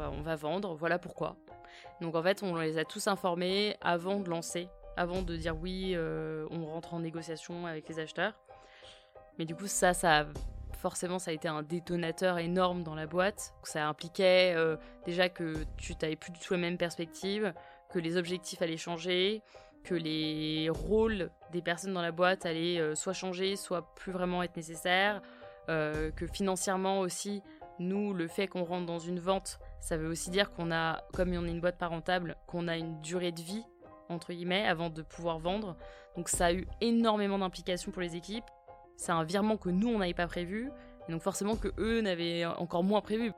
Bah, on va vendre, voilà pourquoi. Donc en fait, on les a tous informés avant de lancer, avant de dire oui, euh, on rentre en négociation avec les acheteurs. Mais du coup, ça, ça forcément, ça a été un détonateur énorme dans la boîte. Ça impliquait euh, déjà que tu n'avais plus du tout la même perspective, que les objectifs allaient changer, que les rôles des personnes dans la boîte allaient euh, soit changer, soit plus vraiment être nécessaires, que financièrement aussi, nous, le fait qu'on rentre dans une vente, ça veut aussi dire qu'on a, comme on est une boîte pas rentable, qu'on a une durée de vie, entre guillemets, avant de pouvoir vendre. Donc ça a eu énormément d'implications pour les équipes. C'est un virement que nous, on n'avait pas prévu. Et donc forcément que eux n'avaient encore moins prévu.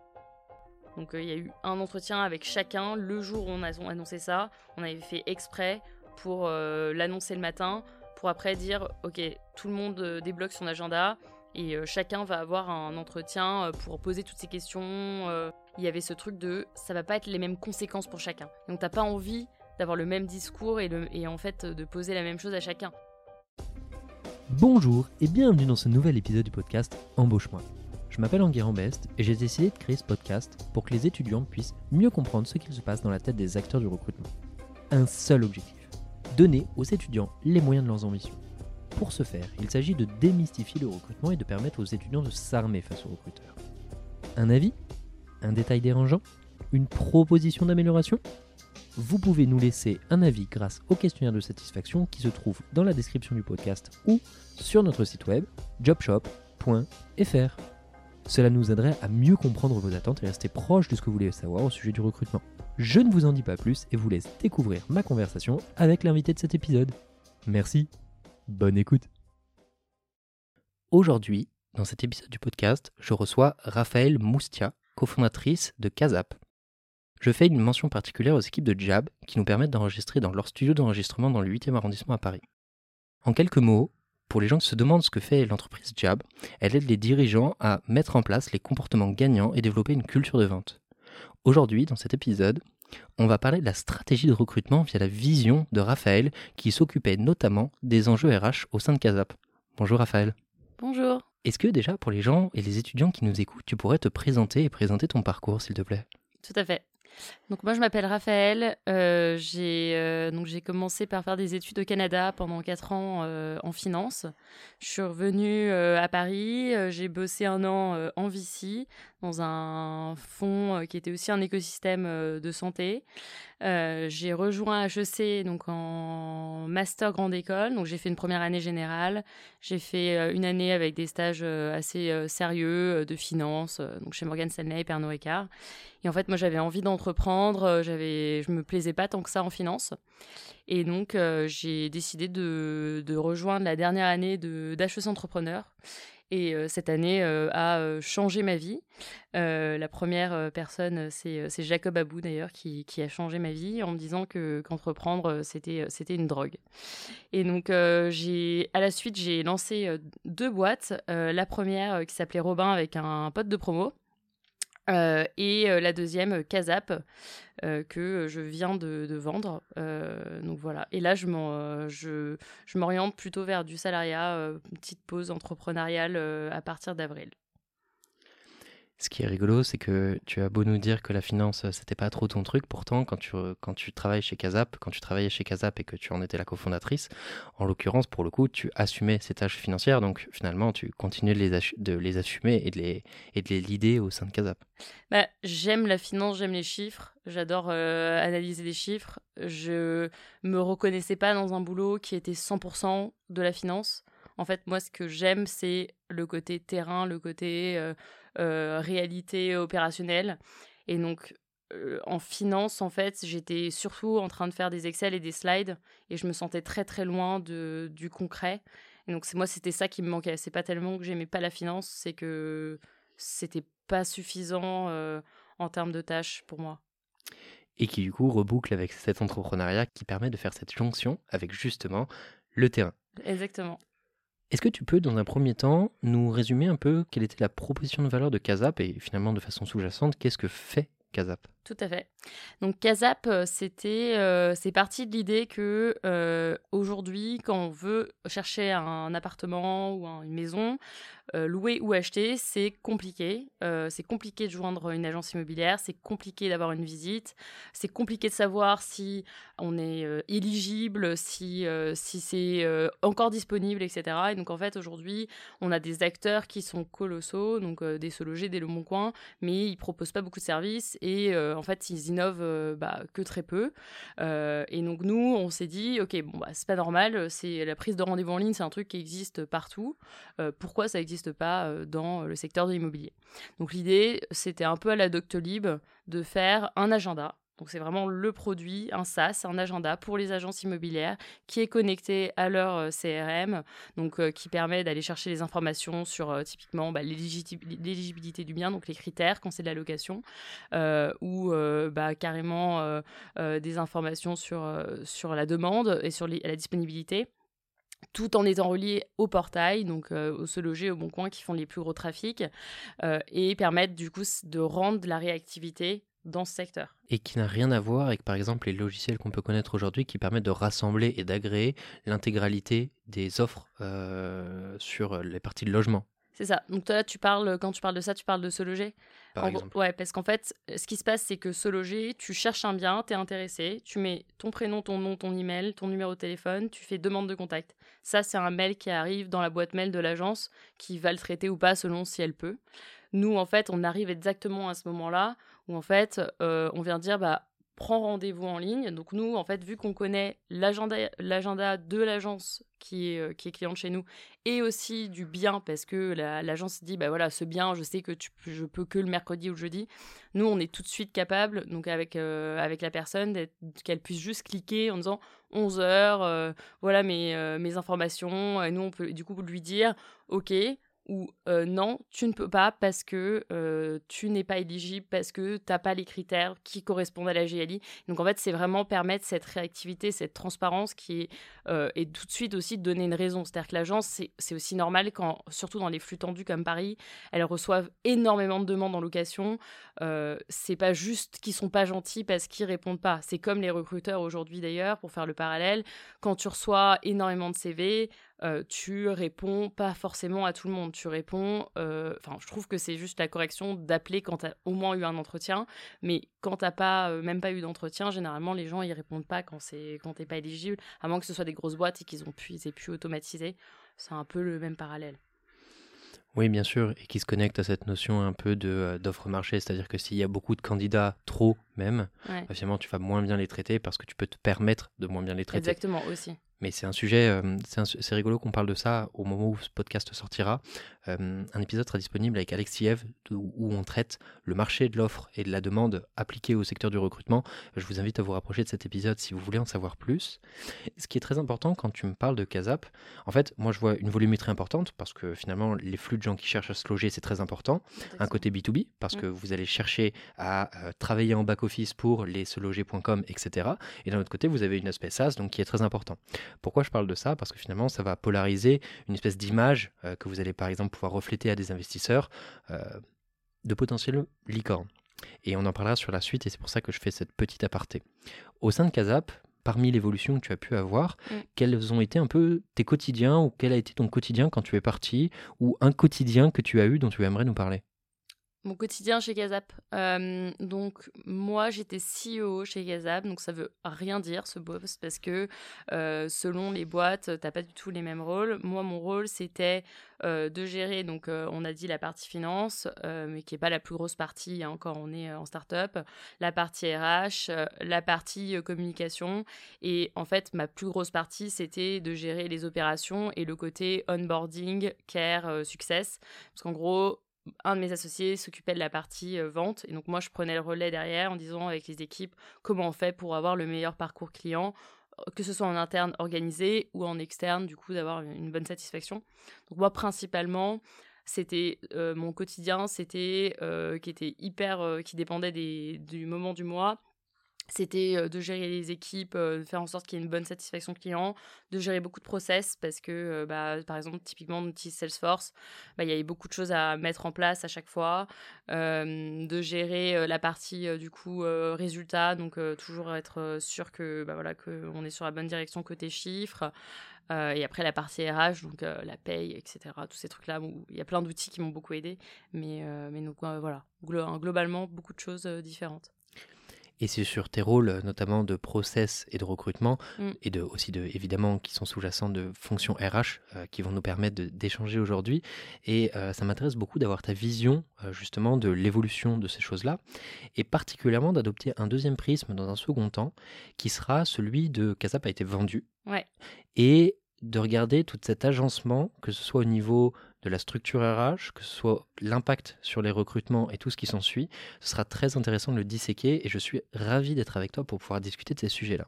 Donc euh, il y a eu un entretien avec chacun le jour où on a annoncé ça. On avait fait exprès pour euh, l'annoncer le matin, pour après dire, ok, tout le monde euh, débloque son agenda et chacun va avoir un entretien pour poser toutes ces questions il y avait ce truc de ça va pas être les mêmes conséquences pour chacun. Donc t'as pas envie d'avoir le même discours et, en fait de poser la même chose à chacun. Bonjour et bienvenue dans ce nouvel épisode du podcast Embauche-moi. Je m'appelle Enguerrand Best et j'ai décidé de créer ce podcast pour que les étudiants puissent mieux comprendre ce qu'il se passe dans la tête des acteurs du recrutement. Un seul objectif, donner aux étudiants les moyens de leurs ambitions. Pour ce faire, il s'agit de démystifier le recrutement et de permettre aux étudiants de s'armer face aux recruteurs. Un avis un détail dérangeant Une proposition d'amélioration? Vous pouvez nous laisser un avis grâce au questionnaire de satisfaction qui se trouve dans la description du podcast ou sur notre site web jobshop.fr. Cela nous aiderait à mieux comprendre vos attentes et rester proche de ce que vous voulez savoir au sujet du recrutement. Je ne vous en dis pas plus et vous laisse découvrir ma conversation avec l'invité de cet épisode. Merci, bonne écoute. Aujourd'hui, dans cet épisode du podcast, je reçois Raphaël Moustia, cofondatrice de Kazap. Je fais une mention particulière aux équipes de Jab qui nous permettent d'enregistrer dans leur studio d'enregistrement dans le 8e arrondissement à Paris. En quelques mots, pour les gens qui se demandent ce que fait l'entreprise Jab, elle aide les dirigeants à mettre en place les comportements gagnants et développer une culture de vente. Aujourd'hui, dans cet épisode, on va parler de la stratégie de recrutement via la vision de Raphaël qui s'occupait notamment des enjeux RH au sein de Kazap. Bonjour Raphaël. Bonjour. Est-ce que déjà pour les gens et les étudiants qui nous écoutent, tu pourrais te présenter et présenter ton parcours, s'il te plaît? Tout à fait. Donc moi je m'appelle Raphaël, euh, j'ai euh, j'ai commencé par faire des études au Canada pendant 4 ans euh, en finance. Je suis revenue à Paris, j'ai bossé un an en VC dans un fonds qui était aussi un écosystème de santé. J'ai rejoint HEC donc en master grande école. Donc j'ai fait une première année générale. J'ai fait une année avec des stages assez sérieux de finance, donc chez Morgan Stanley et Pernod Ricard. Et en fait, moi, j'avais envie d'entreprendre. J'avais, je me plaisais pas tant que ça en finance. Et donc, j'ai décidé de, rejoindre la dernière année de d'HEC Entrepreneur et euh, cette année euh, a euh, changé ma vie. la première personne, c'est Jacob Abou d'ailleurs, qui, a changé ma vie en me disant que qu'entreprendre, c'était c'était une drogue. Et donc, j'ai à la suite, j'ai lancé deux boîtes. la première qui s'appelait Robin avec un pote de promo. Euh, et euh, la deuxième, euh, que je viens de, vendre. donc voilà. Et là, je m'oriente plutôt vers du salariat, petite pause entrepreneuriale à partir d'avril. Ce qui est rigolo, c'est que tu as beau nous dire que la finance, euh, c'était pas trop ton truc, pourtant, quand tu, quand tu travailles chez Kazap, quand tu travaillais chez Kazap et que tu en étais la cofondatrice, en l'occurrence, pour le coup, tu assumais ces tâches financières, donc finalement, tu continuais de les, de les assumer et de les, et de les leader au sein de Kazap. Bah, j'aime la finance, j'aime les chiffres, j'adore euh, analyser les chiffres. Je me reconnaissais pas dans un boulot qui était 100% de la finance. En fait, moi, ce que j'aime, c'est le côté terrain, le côté euh, euh, réalité opérationnelle. Et donc, euh, en finance, en fait, j'étais surtout en train de faire des Excel et des slides et je me sentais très très loin de, du concret. Et donc, moi, c'était ça qui me manquait. C'est pas tellement que j'aimais pas la finance, c'est que c'était pas suffisant euh, en termes de tâches pour moi. Et qui, du coup, reboucle avec cet entrepreneuriat qui permet de faire cette jonction avec justement le terrain. Exactement. Est-ce que tu peux, dans un premier temps, nous résumer un peu quelle était la proposition de valeur de Kazap et finalement de façon sous-jacente, qu'est-ce que fait Kazap Tout à fait. Donc Casap, euh, c'était, euh, c'est parti de l'idée que euh, aujourd'hui, quand on veut chercher un appartement ou une maison, louer ou acheter, c'est compliqué. c'est compliqué de joindre une agence immobilière, c'est compliqué d'avoir une visite, c'est compliqué de savoir si on est éligible, si, si c'est encore disponible, etc. Et donc en fait, aujourd'hui, on a des acteurs qui sont colossaux, donc des Se Loger, des Le Bon Coin, mais ils proposent pas beaucoup de services et en fait, ils innovent euh, bah, que très peu. Euh, et donc, nous, on s'est dit, OK, bon, bah, c'est pas normal, c'est la prise de rendez-vous en ligne, c'est un truc qui existe partout. Euh, pourquoi ça n'existe pas dans le secteur de l'immobilier? Donc, l'idée, c'était un peu à la Doctolib de faire un agenda donc c'est vraiment le produit, un SaaS, un agenda pour les agences immobilières qui est connecté à leur euh, CRM, donc euh, qui permet d'aller chercher les informations sur euh, typiquement bah, l'éligibilité du bien, donc les critères quand c'est de la location, ou bah, carrément des informations sur, sur la demande et sur la disponibilité tout en étant relié au portail, donc au Se Loger, au Bon Coin, qui font les plus gros trafics, et permettre du coup de rendre la réactivité dans ce secteur. Et qui n'a rien à voir avec, par exemple, les logiciels qu'on peut connaître aujourd'hui qui permettent de rassembler et d'agréer l'intégralité des offres euh, sur les parties de logement. C'est ça. Donc toi, tu parles, quand tu parles de ça, tu parles de se loger Par exemple. Ouais, parce qu'en fait, ce qui se passe, c'est que se loger, tu cherches un bien, tu es intéressé, tu mets ton prénom, ton nom, ton email, ton numéro de téléphone, tu fais demande de contact. Ça, c'est un mail qui arrive dans la boîte mail de l'agence qui va le traiter ou pas selon si elle peut. Nous, en fait, on arrive exactement à ce moment-là où en fait, euh, on vient dire bah prends rendez-vous en ligne. Donc nous, en fait, vu qu'on connaît l'agenda, de l'agence qui est, euh, qui est cliente chez nous et aussi du bien parce que l'agence dit bah voilà ce bien je sais que je peux que le mercredi ou le jeudi nous on est tout de suite capable donc avec euh, avec la personne qu'elle puisse juste cliquer en disant 11 heures voilà mes, mes informations et nous on peut du coup lui dire ok ou non, tu ne peux pas parce que tu n'es pas éligible, parce que tu n'as pas les critères qui correspondent à la GLI. Donc en fait, c'est vraiment permettre cette réactivité, cette transparence qui est, et tout de suite aussi de donner une raison. C'est-à-dire que l'agence, c'est aussi normal quand, surtout dans les flux tendus comme Paris, elles reçoivent énormément de demandes en location. c'est pas juste qu'ils sont pas gentils parce qu'ils répondent pas. C'est comme les recruteurs aujourd'hui d'ailleurs, pour faire le parallèle. Quand tu reçois énormément de CV, euh, tu réponds pas forcément à tout le monde. Tu réponds. Euh, enfin, je trouve que c'est juste la correction d'appeler quand tu as au moins eu un entretien. Mais quand tu pas, euh, même pas eu d'entretien, généralement, les gens, ils répondent pas quand c'est quand t'es pas éligible, à moins que ce soit des grosses boîtes et qu'ils ont pu, ils aient pu automatiser. C'est un peu le même parallèle. Oui, bien sûr, et qui se connecte à cette notion un peu de d'offre marché, c'est-à-dire que s'il y a beaucoup de candidats, trop même, ouais. finalement tu vas moins bien les traiter parce que tu peux te permettre de moins bien les traiter. Exactement, aussi. Mais c'est un sujet, euh, c'est rigolo qu'on parle de ça au moment où ce podcast sortira. Euh, un épisode sera disponible avec Alexiev où on traite le marché de l'offre et de la demande appliquée au secteur du recrutement. Je vous invite à vous rapprocher de cet épisode si vous voulez en savoir plus. Ce qui est très important quand tu me parles de Casap, en fait, moi je vois une volumétrie importante parce que finalement les flux de gens qui cherchent à se loger, c'est très important. Un côté B2B parce que vous allez chercher à euh, travailler en back-office pour les seloger.com, etc. Et d'un autre côté, vous avez une aspect SaaS donc qui est très important. Pourquoi je parle de ça? Parce que finalement, ça va polariser une espèce d'image euh, que vous allez par exemple pouvoir refléter à des investisseurs euh, de potentiels licornes. Et on en parlera sur la suite, et c'est pour ça que je fais cette petite aparté. Au sein de Casap, parmi l'évolution que tu as pu avoir, mm. quels ont été un peu tes quotidiens, ou quel a été ton quotidien quand tu es parti, ou un quotidien que tu as eu dont tu aimerais nous parler? Mon quotidien chez Gazap. Euh, donc moi j'étais CEO chez Gazap, donc ça veut rien dire ce poste parce que euh, selon les boîtes, t'as pas du tout les mêmes rôles. Moi mon rôle c'était euh, de gérer, donc on a dit la partie finance, mais qui est pas la plus grosse partie hein, quand on est en start-up, la partie RH, la partie communication, et en fait ma plus grosse partie c'était de gérer les opérations et le côté onboarding, care, success, parce qu'en gros un de mes associés s'occupait de la partie euh, vente. Et donc moi je prenais le relais derrière en disant avec les équipes comment on fait pour avoir le meilleur parcours client euh, que ce soit en interne organisé ou en externe du coup d'avoir une bonne satisfaction. Donc moi principalement c'était euh, mon quotidien c'était qui était hyper qui dépendait du moment du mois c'était de gérer les équipes, de faire en sorte qu'il y ait une bonne satisfaction client, de gérer beaucoup de process parce que, bah, par exemple, typiquement, on utilise Salesforce, bah, il y avait beaucoup de choses à mettre en place à chaque fois, de gérer la partie du coup résultat, donc toujours être sûr que bah, voilà qu'on est sur la bonne direction côté chiffres. et après la partie RH, donc la paye, etc. Tous ces trucs-là, où il y a plein d'outils qui m'ont beaucoup aidé. Mais, mais donc voilà, globalement, beaucoup de choses différentes. Et c'est sur tes rôles, euh, notamment de process et de recrutement, mm. et de, aussi de, évidemment, qui sont sous-jacents de fonctions RH, euh, qui vont nous permettre d'échanger aujourd'hui. Et euh, ça m'intéresse beaucoup d'avoir ta vision, justement, de l'évolution de ces choses-là, et particulièrement d'adopter un deuxième prisme dans un second temps, qui sera celui de Casap a été vendu. Ouais. Et de regarder tout cet agencement, que ce soit au niveau de la structure RH, que ce soit l'impact sur les recrutements et tout ce qui s'ensuit. Ce sera très intéressant de le disséquer et je suis ravi d'être avec toi pour pouvoir discuter de ces sujets-là.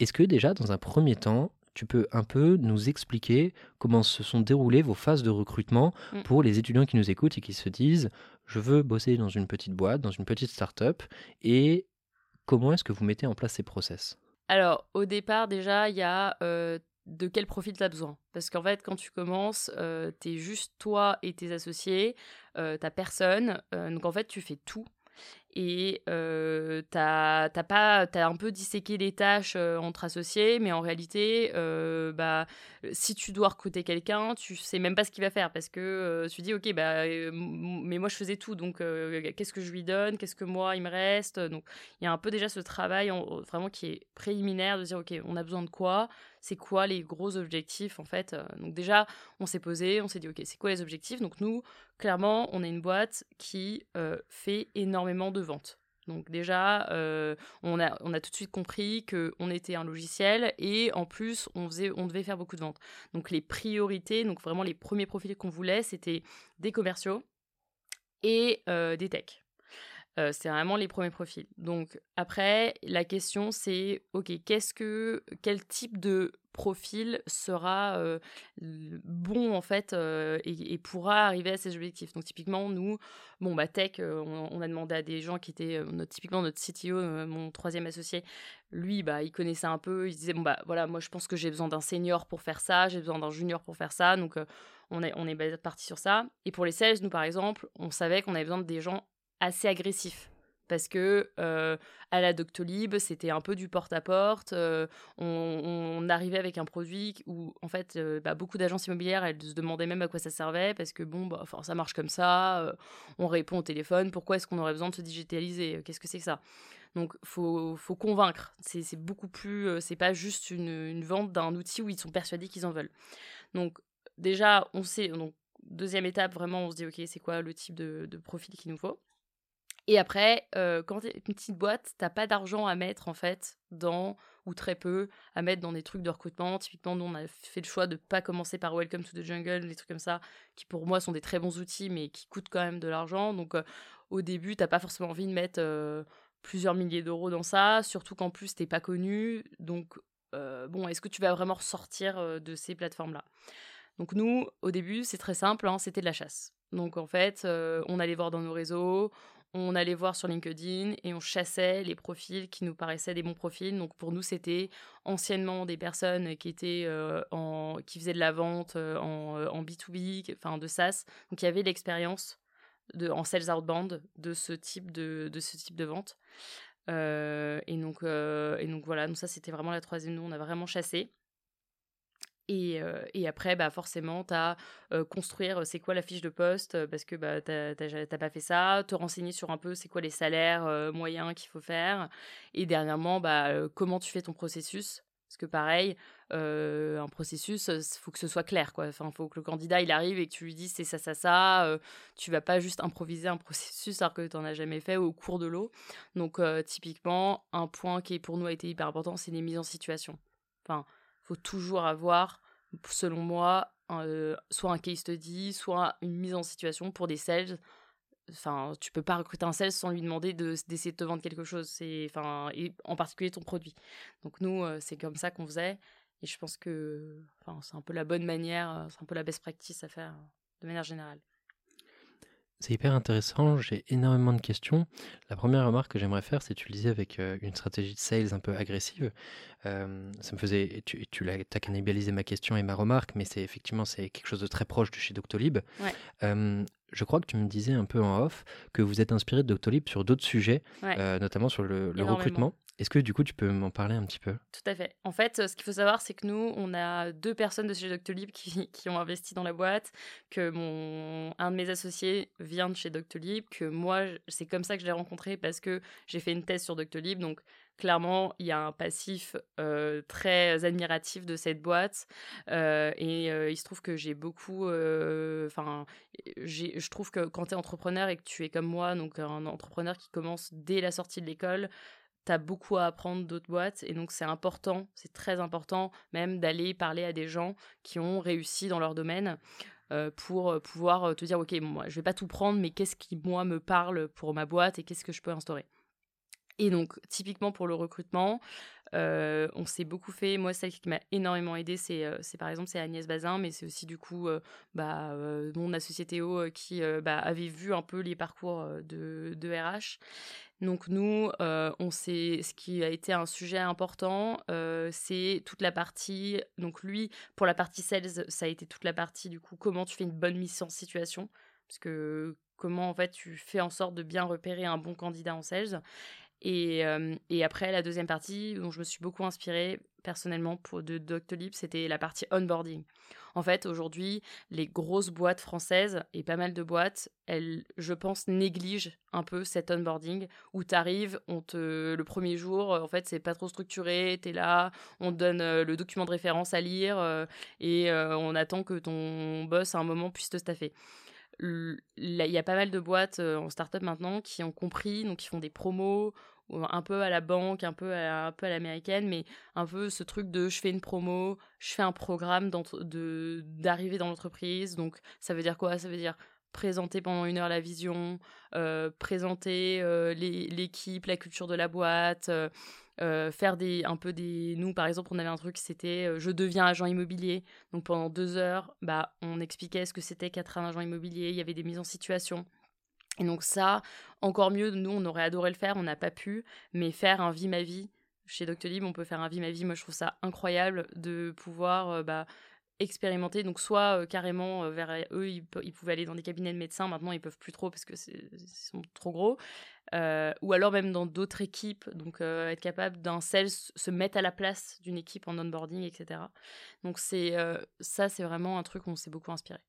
Est-ce que déjà, dans un premier temps, tu peux un peu nous expliquer comment se sont déroulées vos phases de recrutement mm. pour les étudiants qui nous écoutent et qui se disent je veux bosser dans une petite boîte, dans une petite start-up et comment est-ce que vous mettez en place ces process? Alors, au départ, déjà, il y a euh, de quel profil tu as besoin. Parce qu'en fait, quand tu commences, euh, tu es juste toi et tes associés, euh, t'as personne. Euh, donc en fait, tu fais tout. Et euh, t'as as un peu disséqué les tâches euh, entre associés mais en réalité bah si tu dois recruter quelqu'un tu sais même pas ce qu'il va faire. Parce que tu dis ok bah mais moi je faisais tout. Donc qu'est-ce que je lui donne? Qu'est-ce que moi il me reste? Donc il y a un peu déjà ce travail vraiment qui est préliminaire de dire ok on a besoin de quoi? C'est quoi les gros objectifs en fait donc déjà on s'est posé on s'est dit ok c'est quoi les objectifs? Donc nous clairement on est une boîte qui fait énormément de vente. Donc déjà, euh, on, a, tout de suite compris qu'on était un logiciel et en plus, on, devait faire beaucoup de ventes. Donc les priorités, donc vraiment les premiers profils qu'on voulait, c'était des commerciaux et euh, des techs. C'est vraiment les premiers profils. Donc après, la question c'est, ok, qu'est-ce que, quel type de profil sera bon en fait et, pourra arriver à ces objectifs? Donc typiquement nous, bon bah tech, on, a demandé à des gens qui étaient typiquement notre CTO, mon troisième associé, lui bah il connaissait un peu, il disait bon bah voilà moi je pense que j'ai besoin d'un senior pour faire ça, j'ai besoin d'un junior pour faire ça, donc on est on est parti sur ça. Et pour les sales, nous par exemple, on savait qu'on avait besoin de des gens assez agressif parce que euh, à la Doctolib, c'était un peu du porte-à-porte. Euh, on, arrivait avec un produit où, en fait, euh, bah, beaucoup d'agences immobilières, elles se demandaient même à quoi ça servait, parce que bon, bah, ça marche comme ça, on répond au téléphone, pourquoi est-ce qu'on aurait besoin de se digitaliser Qu'est-ce que c'est que ça? Donc, faut, faut convaincre. C'est beaucoup plus. c'est pas juste une, vente d'un outil où ils sont persuadés qu'ils en veulent. Donc, déjà, on sait. Donc, deuxième étape, vraiment, on se dit, OK, c'est quoi le type de, de profil qu'il nous faut? Et après, euh, quand tu une petite boîte, t'as pas d'argent à mettre en fait dans ou très peu à mettre dans des trucs de recrutement. Typiquement, nous on a fait le choix de pas commencer par Welcome to the Jungle, des trucs comme ça, qui pour moi sont des très bons outils, mais qui coûtent quand même de l'argent. Donc euh, au début, t'as pas forcément envie de mettre euh, plusieurs milliers d'euros dans ça, surtout qu'en plus t'es pas connu. Donc bon, est-ce que tu vas vraiment ressortir de ces plateformes-là? Donc nous, au début, c'est très simple, hein, c'était de la chasse. Donc en fait, on allait voir dans nos réseaux, on allait voir sur LinkedIn et on chassait les profils qui nous paraissaient des bons profils. Donc pour nous, c'était anciennement des personnes qui étaient euh, en, qui faisaient de la vente euh, en, B2B, euh, enfin de SaaS. Donc il y avait l'expérience en sales outbound de ce type de, de ce type de vente. et donc et donc voilà, donc ça c'était vraiment la troisième. Nous on a vraiment chassé. Et, et, après, bah forcément, tu as construire c'est quoi la fiche de poste parce que bah, tu n'as pas fait ça, te renseigner sur un peu c'est quoi les salaires moyens qu'il faut faire. Et dernièrement, bah, comment tu fais ton processus. Parce que pareil, un processus, il faut que ce soit clair. Il enfin, faut que le candidat il arrive et que tu lui dises c'est ça, ça, ça. tu vas pas juste improviser un processus alors que tu n'en as jamais fait au cours de l'eau. Donc, typiquement, un point qui pour nous a été hyper important, c'est les mises en situation. Enfin, faut toujours avoir, selon moi, euh, soit un case study, soit une mise en situation pour des sales. Enfin, tu peux pas recruter un sales sans lui demander d'essayer de, te vendre quelque chose. C'est, enfin, en particulier ton produit. Donc nous, euh, c'est comme ça qu'on faisait. Et je pense que, enfin, c'est un peu la bonne manière, euh, c'est un peu la best practice à faire de manière générale. C'est hyper intéressant, j'ai énormément de questions. La première remarque que j'aimerais faire, c'est tu le disais avec euh, une stratégie de sales un peu agressive. Euh, ça me faisait, tu, tu as cannibalisé ma question et ma remarque, mais c'est effectivement c'est quelque chose de très proche de chez Doctolib. Euh, je crois que tu me disais un peu en off que vous êtes inspiré de Doctolib sur d'autres sujets, notamment sur le recrutement. Est-ce que du coup tu peux m'en parler un petit peu? Tout à fait. En fait, ce qu'il faut savoir, c'est que nous, on a deux personnes de chez Doctolib qui, qui ont investi dans la boîte, que mon un de mes associés vient de chez Doctolib, que moi, c'est comme ça que je l'ai rencontré parce que j'ai fait une thèse sur Doctolib. Donc clairement, il y a un passif euh, très admiratif de cette boîte. Euh, et euh, il se trouve que j'ai beaucoup. Enfin, je trouve que quand tu es entrepreneur et que tu es comme moi, donc un entrepreneur qui commence dès la sortie de l'école, tu as beaucoup à apprendre d'autres boîtes et donc c'est important, c'est très important même d'aller parler à des gens qui ont réussi dans leur domaine euh, pour euh, pouvoir euh, te dire ok moi je vais pas tout prendre mais qu'est-ce qui moi me parle pour ma boîte et qu'est-ce que je peux instaurer? Et donc typiquement pour le recrutement, on s'est beaucoup fait. Moi, celle qui m'a énormément aidé, c'est, par exemple c'est Agnès Bazin, mais c'est aussi du coup bah, mon associé Théo qui bah, avait vu un peu les parcours de RH donc nous, euh, on sait, ce qui a été un sujet important, euh, c'est toute la partie. Donc lui, pour la partie sales, ça a été toute la partie du coup comment tu fais une bonne mise en situation, parce que comment en fait tu fais en sorte de bien repérer un bon candidat en sales. Et, euh, et après la deuxième partie, dont je me suis beaucoup inspirée personnellement pour de Doctolib, c'était la partie onboarding. En fait, aujourd'hui, les grosses boîtes françaises et pas mal de boîtes, elles, je pense, négligent un peu cet onboarding où tu arrives, on te, le premier jour, en fait, c'est pas trop structuré, tu es là, on te donne euh, le document de référence à lire euh, et on attend que ton boss à un moment puisse te staffer il y a pas mal de boîtes en startup maintenant qui ont compris, donc qui font des promos un peu à la banque, un peu à, un peu à l'américaine, mais un peu ce truc de je fais une promo, je fais un programme d'arrivée dans l'entreprise. Donc ça veut dire quoi? Ça veut dire présenter pendant une heure la vision, euh, présenter euh, l'équipe, la culture de la boîte, euh, faire des un peu des nous par exemple on avait un truc c'était je deviens agent immobilier. Donc pendant deux heures bah on expliquait ce que c'était qu'être un agent immobilier. Il y avait des mises en situation et donc ça, encore mieux, nous, on aurait adoré le faire, on n'a pas pu, mais faire un vie ma vie, chez Doctolib, on peut faire un vie ma vie, moi je trouve ça incroyable de pouvoir euh, bah, expérimenter, donc soit euh, carrément euh, vers eux, ils, pouvaient aller dans des cabinets de médecins, maintenant ils peuvent plus trop parce que sont trop gros, ou alors même dans d'autres équipes, donc être capable d'un sales se mettre à la place d'une équipe en onboarding, etc. Donc c'est ça, c'est vraiment un truc qu'on s'est beaucoup inspiré.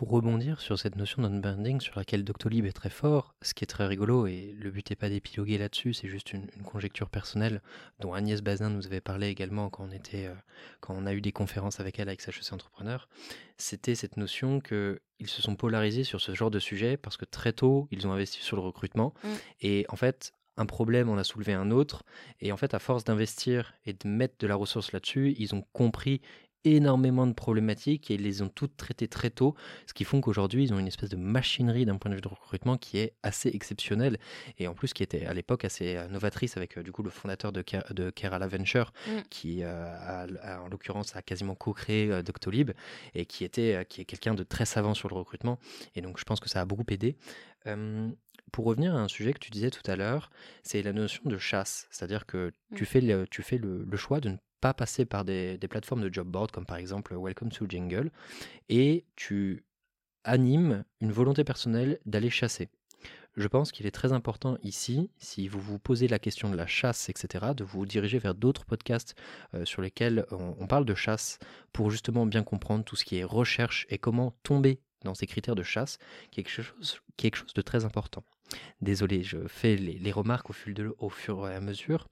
Pour rebondir sur cette notion d'unbranding sur laquelle Doctolib est très fort, ce qui est très rigolo, et le but n'est pas d'épiloguer là-dessus, c'est juste une, conjecture personnelle dont Agnès Bazin nous avait parlé également quand on, était, euh, quand on a eu des conférences avec elle avec HEC Entrepreneur, c'était cette notion qu'ils se sont polarisés sur ce genre de sujet parce que très tôt, ils ont investi sur le recrutement, mm. et en fait, un problème, on a soulevé un autre. Et en fait, à force d'investir et de mettre de la ressource là-dessus, ils ont compris énormément de problématiques et ils les ont toutes traitées très tôt, ce qui font qu'aujourd'hui ils ont une espèce de machinerie d'un point de vue de recrutement qui est assez exceptionnelle et en plus qui était à l'époque assez euh, novatrice avec euh, du coup le fondateur de, de Kerala Venture mm. qui euh, a, en l'occurrence a quasiment co-créé Doctolib et qui était qui est quelqu'un de très savant sur le recrutement et donc je pense que ça a beaucoup aidé. pour revenir à un sujet que tu disais tout à l'heure, c'est la notion de chasse, c'est-à-dire que tu mm. fais, le, tu fais le, le choix de ne pas passer par des, plateformes de job board comme par exemple Welcome to Jingle et tu animes une volonté personnelle d'aller chasser. Je pense qu'il est très important ici, si vous vous posez la question de la chasse, etc., de vous diriger vers d'autres podcasts euh, sur lesquels on, parle de chasse pour justement bien comprendre tout ce qui est recherche et comment tomber dans ces critères de chasse, quelque chose, quelque chose de très important. Désolé, je fais les, remarques au, fil de, au fur et à mesure.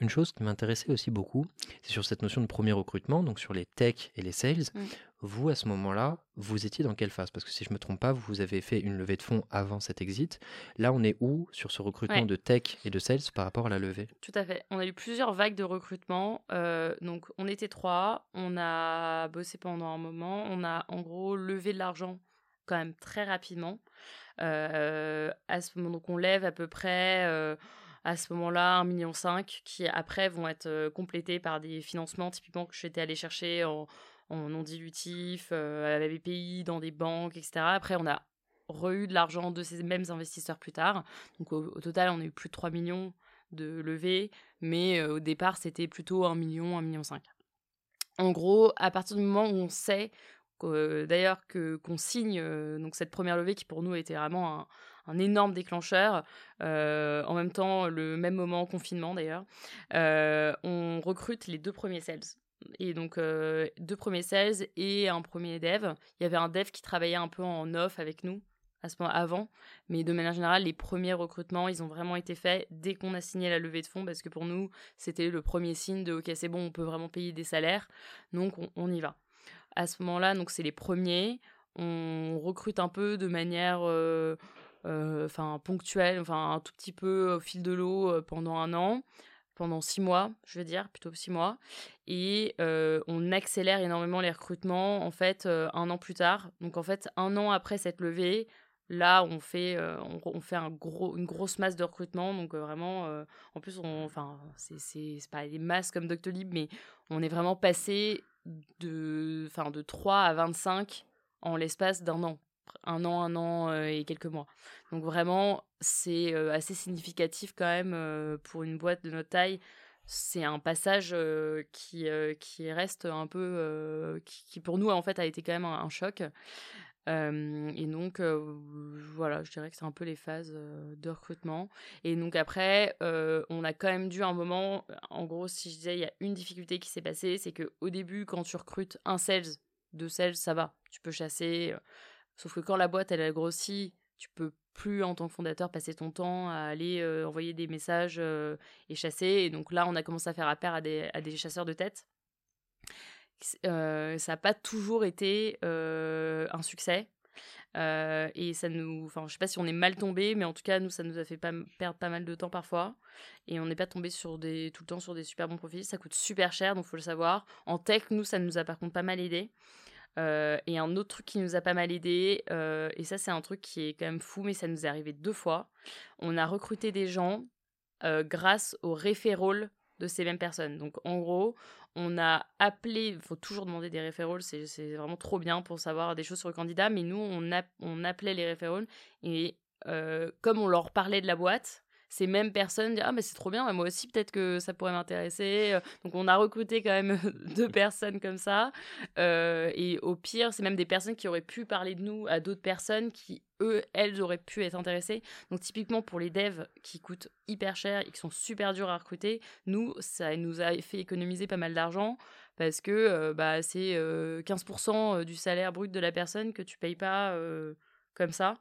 Une chose qui m'intéressait aussi beaucoup, c'est sur cette notion de premier recrutement, donc sur les tech et les sales. Mmh. Vous, à ce moment-là, vous étiez dans quelle phase? Parce que si je ne me trompe pas, vous avez fait une levée de fonds avant cet exit. Là, on est où sur ce recrutement de tech et de sales par rapport à la levée? Tout à fait. On a eu plusieurs vagues de recrutement. Euh, donc, on était trois. On a bossé pendant un moment. On a en gros levé de l'argent quand même très rapidement. Euh, à ce moment, donc on lève à peu près. Euh, à ce moment-là 1,5 million qui après vont être euh, complétés par des financements typiquement que j'étais allé chercher en, non dilutif, à la BPI, dans des banques, etc. Après, on a re-eu de l'argent de ces mêmes investisseurs plus tard. Donc au, total, on a eu plus de 3 millions de levées, mais au départ, c'était plutôt 1 million, 1 million 5. En gros, à partir du moment où on sait d'ailleurs que qu'on signe donc cette première levée qui pour nous était vraiment un, un énorme déclencheur. Euh, en même temps, le même moment, confinement d'ailleurs, euh, on recrute les deux premiers sales. Et donc, euh, deux premiers sales et un premier dev. Il y avait un dev qui travaillait un peu en off avec nous à ce moment avant. Mais de manière générale, les premiers recrutements, ils ont vraiment été faits dès qu'on a signé la levée de fonds parce que pour nous, c'était le premier signe de OK, c'est bon, on peut vraiment payer des salaires. Donc, on, y va. À ce moment-là, donc c'est les premiers. On recrute un peu de manière enfin ponctuel, enfin un tout petit peu au fil de l'eau euh, pendant un an, pendant six mois, je veux dire, plutôt six mois. Et euh, on accélère énormément les recrutements, en fait, un an plus tard. Donc, en fait, un an après cette levée, là, on fait, on, fait un gros, une grosse masse de recrutement. Donc, vraiment, en plus, enfin, c'est pas des masses comme Doctolib, mais on est vraiment passé de, de 3 à 25 en l'espace d'un an un an, un an euh, et quelques mois. Donc vraiment, c'est euh, assez significatif quand même euh, pour une boîte de notre taille. C'est un passage qui, qui reste un peu, qui, pour nous en fait a été quand même un, choc. et donc, voilà, je dirais que c'est un peu les phases de recrutement. Et donc après, on a quand même dû un moment, en gros, si je disais, il y a une difficulté qui s'est passée, c'est qu'au début, quand tu recrutes un sales, deux sales, ça va. Tu peux chasser Sauf que quand la boîte, elle a grossi, tu peux plus, en tant que fondateur, passer ton temps à aller envoyer des messages et chasser. Et donc là, on a commencé à faire appel à des, chasseurs de tête. Ça n'a pas toujours été un succès. et ça nous. Enfin, je sais pas si on est mal tombé, mais en tout cas, nous, ça nous a fait pas, perdre pas mal de temps parfois. Et on n'est pas tombé des, tout le temps sur des super bons profils. Ça coûte super cher, donc faut le savoir. En tech, nous, ça nous a par contre pas mal aidé. Euh, et un autre truc qui nous a pas mal aidé, euh, et ça c'est un truc qui est quand même fou, mais ça nous est arrivé deux fois. On a recruté des gens euh, grâce au référol de ces mêmes personnes. Donc en gros, on a appelé, il faut toujours demander des référals, c'est vraiment trop bien pour savoir des choses sur le candidat, mais nous on, on appelait les référals et comme on leur parlait de la boîte, ces mêmes personnes disent ah mais c'est trop bien moi aussi peut-être que ça pourrait m'intéresser. Euh. donc on a recruté quand même deux personnes comme ça. Euh, et au pire c'est même des personnes qui auraient pu parler de nous à d'autres personnes qui eux elles auraient pu être intéressées. Donc typiquement pour les devs qui coûtent hyper cher et qui sont super durs à recruter nous ça nous a fait économiser pas mal d'argent parce que euh, bah c'est 15% du salaire brut de la personne que tu payes pas comme ça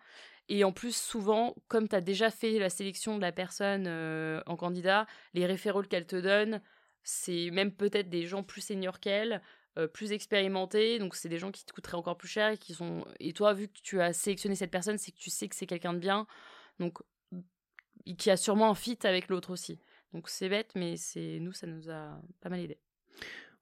et en plus, souvent, comme tu as déjà fait la sélection de la personne euh, en candidat, les référents qu'elle te donne, c'est même peut-être des gens plus seniors qu'elle, euh, plus expérimentés. Donc, c'est des gens qui te coûteraient encore plus cher et qui sont. Et toi, vu que tu as sélectionné cette personne, c'est que tu sais que c'est quelqu'un de bien. Donc, qui a sûrement un fit avec l'autre aussi. Donc, c'est bête, mais c'est nous, ça nous a pas mal aidé.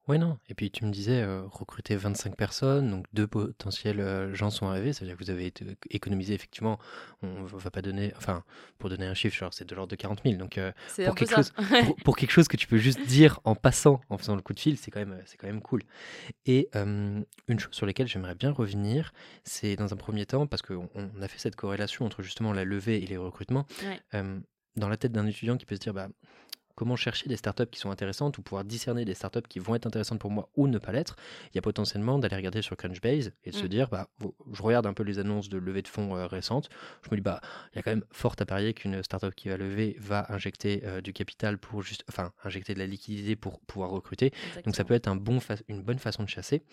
Ouais, non. Et puis tu me disais euh, recruter 25 personnes, donc deux potentiels euh, gens sont arrivés, c'est-à-dire que vous avez économisé effectivement, on va pas donner, enfin, pour donner un chiffre, c'est de l'ordre de 40 000. Donc euh, pour, quelque chose, pour, quelque chose que tu peux juste dire en passant, en faisant le coup de fil, c'est quand même, quand même cool. Et une chose sur laquelle j'aimerais bien revenir, c'est dans un premier temps, parce qu'on on a fait cette corrélation entre justement la levée et les recrutements. dans la tête d'un étudiant qui peut se dire, bah, comment chercher des startups qui sont intéressantes ou pouvoir discerner des startups qui vont être intéressantes pour moi ou ne pas l'être, il y a potentiellement d'aller regarder sur Crunchbase et de se mm. dire, bah, je regarde un peu les annonces de levée de fonds euh, récentes, je me dis, bah, il y a quand même fort à parier qu'une startup qui va lever va injecter euh, du capital pour juste, enfin, injecter de la liquidité pour pouvoir recruter. Donc ça peut être un bon une bonne façon de chasser.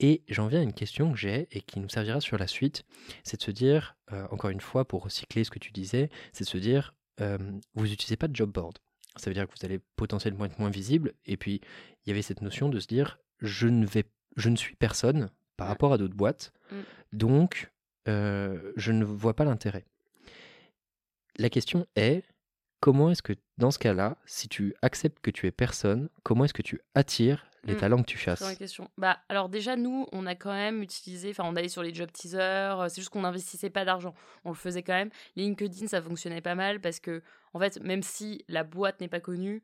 Et j'en viens à une question que j'ai et qui nous servira sur la suite, c'est de se dire, euh, encore une fois, pour recycler ce que tu disais, c'est de se dire, vous n'utilisez pas de job board ça veut dire que vous allez potentiellement être moins visible. Et puis, il y avait cette notion de se dire, je ne, vais, je ne suis personne par rapport à d'autres boîtes, mm. donc euh, je ne vois pas l'intérêt. La question est, comment est-ce que dans ce cas-là, si tu acceptes que tu es personne, comment est-ce que tu attires les mmh. talents que tu chasses? Question. Bah, alors déjà, nous, on a quand même utilisé, enfin, on allait sur les job teasers, euh, c'est juste qu'on n'investissait pas d'argent. On le faisait quand même. LinkedIn, ça fonctionnait pas mal parce que, en fait, même si la boîte n'est pas connue,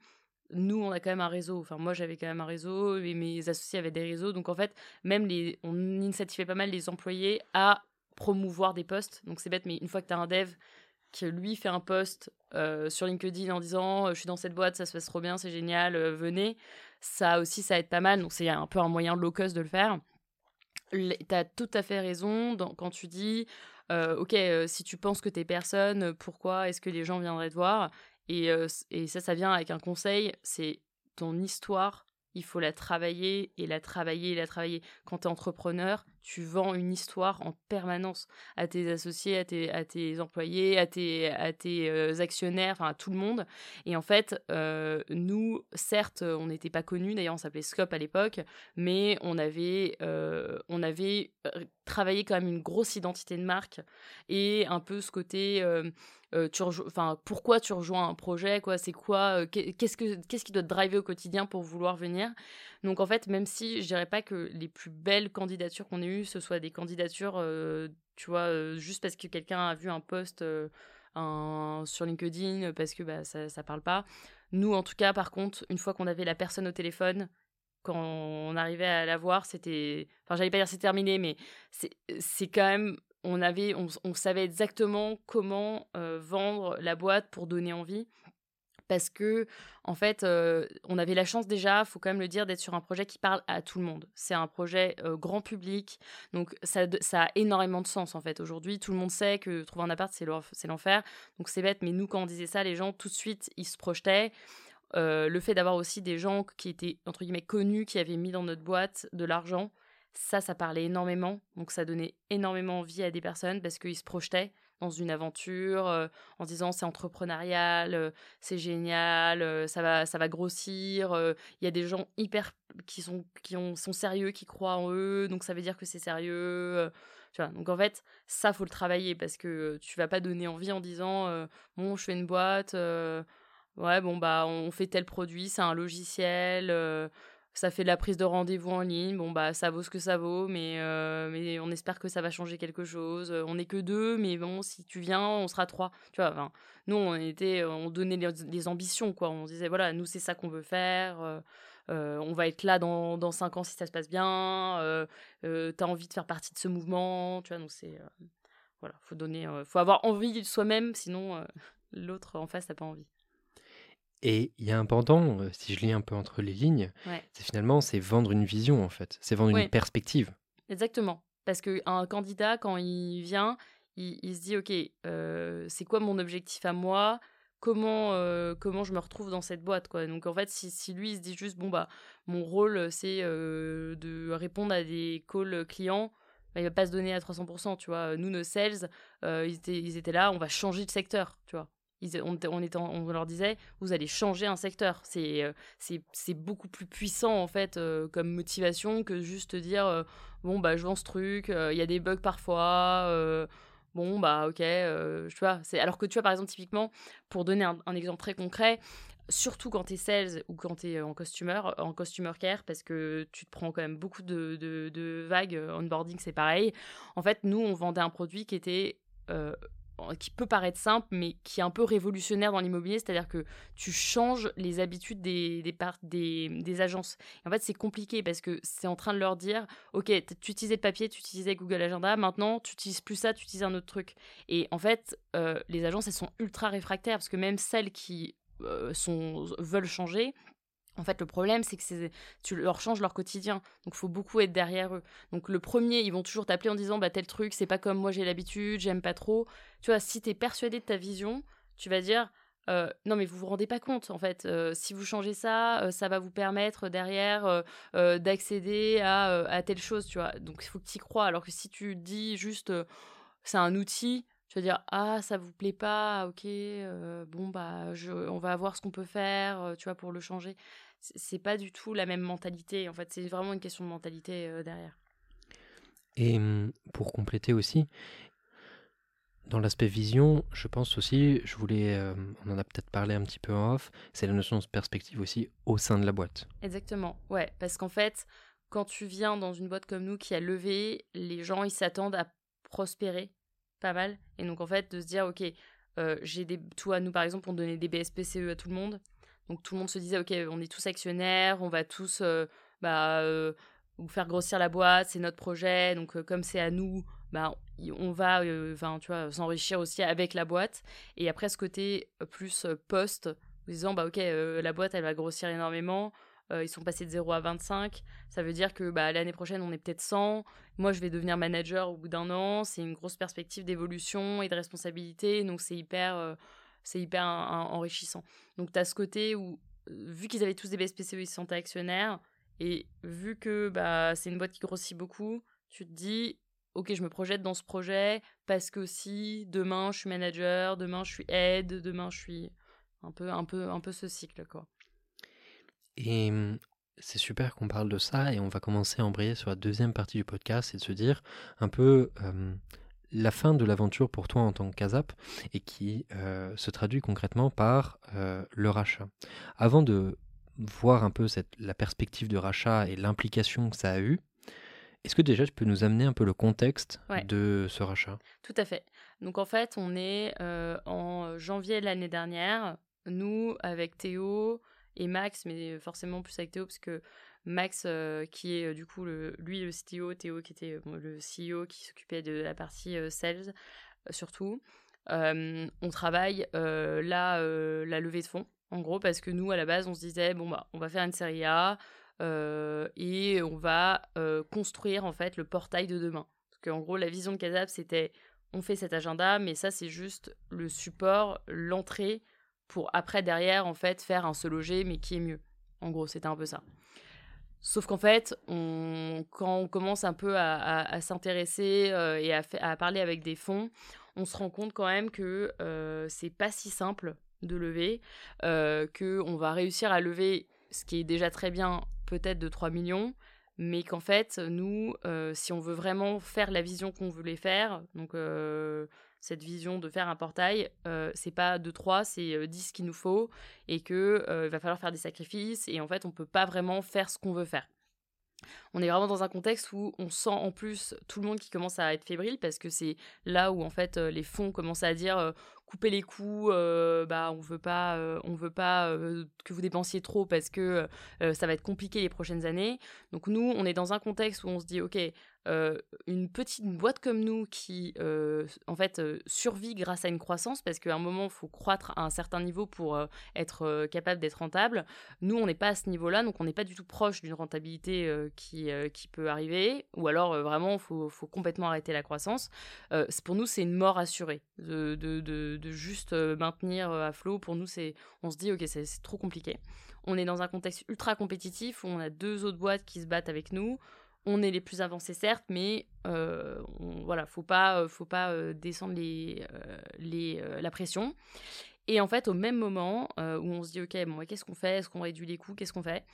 nous, on a quand même un réseau. Enfin, moi, j'avais quand même un réseau, et mes associés avaient des réseaux. Donc, en fait, même les, on initiativait pas mal les employés à promouvoir des postes. Donc, c'est bête, mais une fois que tu as un dev qui, lui, fait un post euh, sur LinkedIn en disant Je suis dans cette boîte, ça se passe trop bien, c'est génial, euh, venez. Ça aussi, ça aide pas mal. Donc, c'est un peu un moyen low cost de le faire. Tu as tout à fait raison quand tu dis euh, Ok, si tu penses que t'es personne, pourquoi est-ce que les gens viendraient te voir? Et, et ça, ça vient avec un conseil c'est ton histoire il faut la travailler et la travailler et la travailler. Quand tu es entrepreneur, tu vends une histoire en permanence à tes associés, à tes, à tes employés, à tes, à tes euh, actionnaires, enfin à tout le monde. Et en fait, euh, nous, certes, on n'était pas connus, d'ailleurs on s'appelait Scope à l'époque, mais on avait, euh, on avait travaillé quand même une grosse identité de marque et un peu ce côté tu enfin pourquoi tu rejoins un projet quoi c'est quoi qu'est-ce que qu'est-ce qui doit te driver au quotidien pour vouloir venir? Donc en fait même si je dirais pas que les plus belles candidatures qu'on ait eues ce soit des candidatures tu vois juste parce que quelqu'un a vu un post sur LinkedIn parce que bah, ça ça parle pas nous en tout cas par contre une fois qu'on avait la personne au téléphone quand on arrivait à la voir, c'était. Enfin, j'allais pas dire c'est terminé, mais c'est quand même on, avait, on, savait exactement comment vendre la boîte pour donner envie. Parce que, en fait, euh, on avait la chance déjà, faut quand même le dire, d'être sur un projet qui parle à tout le monde. C'est un projet euh, grand public, donc ça, a énormément de sens en fait. Aujourd'hui, tout le monde sait que trouver un appart, c'est l'enfer. Donc c'est bête, mais nous, quand on disait ça, les gens, tout de suite, ils se projetaient. le fait d'avoir aussi des gens qui étaient, entre guillemets, connus, qui avaient mis dans notre boîte de l'argent, ça, ça parlait énormément. Donc ça donnait énormément envie à des personnes parce qu'ils se projetaient dans une aventure euh, en disant c'est entrepreneurial, euh, c'est génial, euh, ça va ça va grossir. Il y a des gens hyper qui sont qui ont, sont sérieux, qui croient en eux, donc ça veut dire que c'est sérieux. tu vois, donc en fait, ça faut le travailler parce que tu vas pas donner envie en disant bon, je fais une boîte ouais, bon bah on fait tel produit, c'est un logiciel ça fait de la prise de rendez-vous en ligne. Bon, bah, ça vaut ce que ça vaut, mais, euh, mais on espère que ça va changer quelque chose. On n'est que deux, mais bon, si tu viens, on sera trois. Tu vois, nous, on, était, on donnait les, ambitions, quoi. On disait, voilà, nous, c'est ça qu'on veut faire. Euh, euh, on va être là dans, dans cinq ans si ça se passe bien. Euh, T'as envie de faire partie de ce mouvement. Tu vois, donc c'est. voilà, faut donner. faut avoir envie de soi-même, sinon l'autre en face n'a pas envie. Et il y a un pendant, si je lis un peu entre les lignes, c'est finalement c'est vendre une vision en fait, c'est vendre une perspective. Exactement, parce qu'un candidat quand il vient, il, se dit ok, c'est quoi mon objectif à moi? Comment, comment je me retrouve dans cette boîte quoi? Donc en fait, si, lui il se dit juste bon bah mon rôle c'est de répondre à des calls clients, bah, il va pas se donner à 300%, tu vois? Nous, nos sales, ils, étaient, ils étaient là, on va changer de secteur, tu vois? On, leur disait, vous allez changer un secteur. C'est euh, beaucoup plus puissant, en fait, euh, comme motivation que juste dire, euh, bon, bah, je vends ce truc, il y a des bugs parfois, bon, bah, ok, tu vois. Alors que, tu vois, par exemple, typiquement, pour donner un, exemple très concret, surtout quand tu es sales ou quand tu es en customer, en customer care, parce que tu te prends quand même beaucoup de, de, de vagues, onboarding, c'est pareil. En fait, nous, on vendait un produit qui était qui peut paraître simple, mais qui est un peu révolutionnaire dans l'immobilier, c'est-à-dire que tu changes les habitudes des, des, agences. en fait, c'est compliqué parce que c'est en train de leur dire, ok, tu utilisais le papier, tu utilisais Google Agenda, maintenant tu utilises plus ça, tu utilises un autre truc. Et en fait, euh, les agences, elles sont ultra réfractaires parce que même celles qui euh, sont, veulent changer, en fait, le problème, c'est que tu leur changes leur quotidien. Donc, faut beaucoup être derrière eux. Donc, le premier, ils vont toujours t'appeler en disant bah, tel truc, c'est pas comme moi j'ai l'habitude, j'aime pas trop. Tu vois, si tu es persuadé de ta vision, tu vas dire euh, non, mais vous vous rendez pas compte, en fait. Euh, si vous changez ça, euh, ça va vous permettre derrière d'accéder à, à, telle chose, tu vois. Donc, il faut que tu y crois. Alors que si tu dis juste c'est un outil, tu vas dire ah ça vous plaît pas ok bon bah je, on va voir ce qu'on peut faire tu vois pour le changer. C'est pas du tout la même mentalité en fait c'est vraiment une question de mentalité derrière. Et mmh, pour compléter aussi dans l'aspect vision je pense aussi je voulais on en a peut-être parlé un petit peu en off c'est la notion de perspective aussi au sein de la boîte. Exactement ouais parce qu'en fait quand tu viens dans une boîte comme nous qui a levé les gens ils s'attendent à prospérer pas mal. Et donc, en fait, de se dire, OK, euh, j'ai des. Toi, nous, par exemple, on donnait des BSPCE à tout le monde. Donc tout le monde se disait, ok, on est tous actionnaires, on va tous bah, faire grossir la boîte, c'est notre projet, donc comme c'est à nous, bah, on va enfin s'enrichir aussi avec la boîte. Et après ce côté plus post, disant, bah ok, la boîte, elle va grossir énormément, ils sont passés de 0 à 25. Ça veut dire que bah, l'année prochaine, on est peut-être 100. Moi, je vais devenir manager au bout d'un an. C'est une grosse perspective d'évolution et de responsabilité. Donc, c'est hyper, c'est hyper enrichissant. Donc, tu as ce côté où, vu qu'ils avaient tous des BSPCE, ils se sentaient actionnaires. Et vu que bah, c'est une boîte qui grossit beaucoup, tu te dis, ok, je me projette dans ce projet parce que si demain je suis manager, demain je suis aide, demain je suis un peu, un peu, un peu ce cycle, quoi. Et mmh, c'est super qu'on parle de ça et on va commencer à embrayer sur la deuxième partie du podcast et de se dire un peu la fin de l'aventure pour toi en tant que Casap et qui se traduit concrètement par le rachat. Avant de voir un peu cette, la perspective de rachat et l'implication que ça a eu, est-ce que déjà tu peux nous amener un peu le contexte de ce rachat? Tout à fait. Donc en fait, on est en janvier de l'année dernière, nous avec Théo, et Max, mais forcément plus avec Théo, parce que Max, euh, qui est euh, du coup lui le CTO, Théo qui était le CEO qui s'occupait de la partie euh, sales surtout, on travaille là la levée de fonds, en gros, parce que nous à la base on se disait bon bah on va faire une série A et on va construire en fait le portail de demain. Parce qu'en gros la vision de Casap c'était on fait cet agenda, mais ça c'est juste le support, l'entrée pour après derrière en fait faire un se loger mais qui est mieux. En gros, c'était un peu ça. Sauf qu'en fait, quand on commence un peu à, s'intéresser euh, et à, parler avec des fonds, on se rend compte quand même que euh, c'est pas si simple de lever, euh, que on va réussir à lever ce qui est déjà très bien, peut-être de 3 millions, mais qu'en fait, nous, euh, si on veut vraiment faire la vision qu'on voulait faire, donc cette vision de faire un portail, euh, c'est pas de 3, c'est 10 euh, qu'il nous faut, et qu'il euh, va falloir faire des sacrifices, et en fait, on peut pas vraiment faire ce qu'on veut faire. On est vraiment dans un contexte où on sent en plus tout le monde qui commence à être fébrile parce que c'est là où en fait les fonds commencent à dire couper les coûts, bah on veut pas, on veut pas que vous dépensiez trop parce que ça va être compliqué les prochaines années. Donc nous, on est dans un contexte où on se dit ok, euh, une petite boîte comme nous qui, euh, en fait, euh, survit grâce à une croissance, parce qu'à un moment, il faut croître à un certain niveau pour être capable d'être rentable. Nous, on n'est pas à ce niveau-là, donc on n'est pas du tout proche d'une rentabilité qui, qui peut arriver, ou alors vraiment, faut, faut, complètement arrêter la croissance. pour nous, c'est une mort assurée de, de, de juste maintenir à flot. Pour nous, c'est, on se dit, ok, c'est trop compliqué. On est dans un contexte ultra compétitif où on a deux autres boîtes qui se battent avec nous on est les plus avancés certes, mais euh, voilà, faut pas, euh, faut pas euh, descendre les, les, la pression. Et en fait, au même moment où on se dit ok, bon, qu'est-ce qu'on fait? Est-ce qu'on réduit les coûts? Qu'est-ce qu'on fait?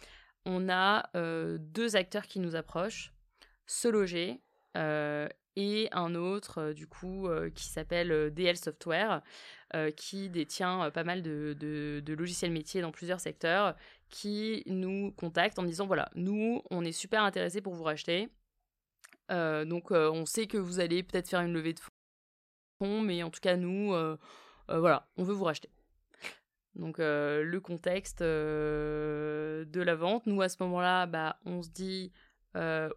On a deux acteurs qui nous approchent, se loger et un autre du coup qui s'appelle DL Software, qui détient pas mal de, logiciels métiers dans plusieurs secteurs qui nous contactent en disant voilà, nous, on est super intéressés pour vous racheter. Euh, donc, euh, on sait que vous allez peut-être faire une levée de fonds, mais en tout cas, nous, euh, voilà, on veut vous racheter. Donc, le contexte de la vente, nous, à ce moment-là, bah, on se dit.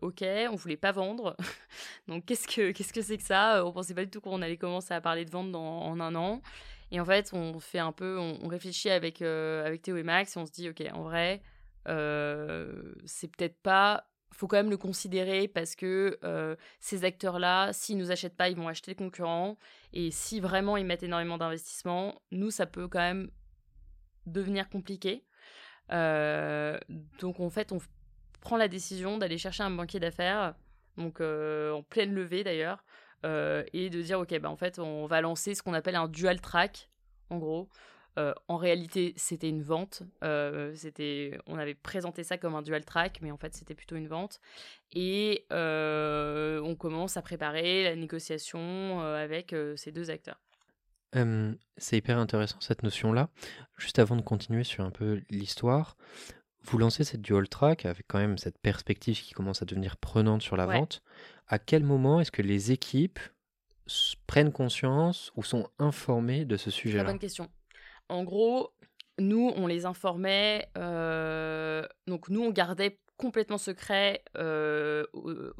Ok, on voulait pas vendre. Donc qu'est-ce que qu'est-ce que c'est que ça? On pensait pas du tout qu'on allait commencer à parler de vente dans, en un an. Et en fait, on fait un peu, on, réfléchit avec, euh, avec Théo et Max et on se dit, ok, en vrai, euh, c'est peut-être pas. Faut quand même le considérer parce que euh, ces acteurs-là, s'ils nous achètent pas, ils vont acheter les concurrents. Et si vraiment ils mettent énormément d'investissement, nous, ça peut quand même devenir compliqué. donc en fait, on prend la décision d'aller chercher un banquier d'affaires, donc en pleine levée d'ailleurs, euh, et de dire ok bah en fait on va lancer ce qu'on appelle un dual track en gros. Euh, en réalité c'était une vente euh, c'était on avait présenté ça comme un dual track mais en fait c'était plutôt une vente. Et on commence à préparer la négociation avec ces deux acteurs. C'est hyper intéressant cette notion-là. Juste avant de continuer sur un peu l'histoire, vous lancez cette dual track avec quand même cette perspective qui commence à devenir prenante sur la vente à quel moment est-ce que les équipes prennent conscience ou sont informées de ce sujet-là? Bonne question. En gros, nous, on les informait. donc, nous, on gardait complètement secret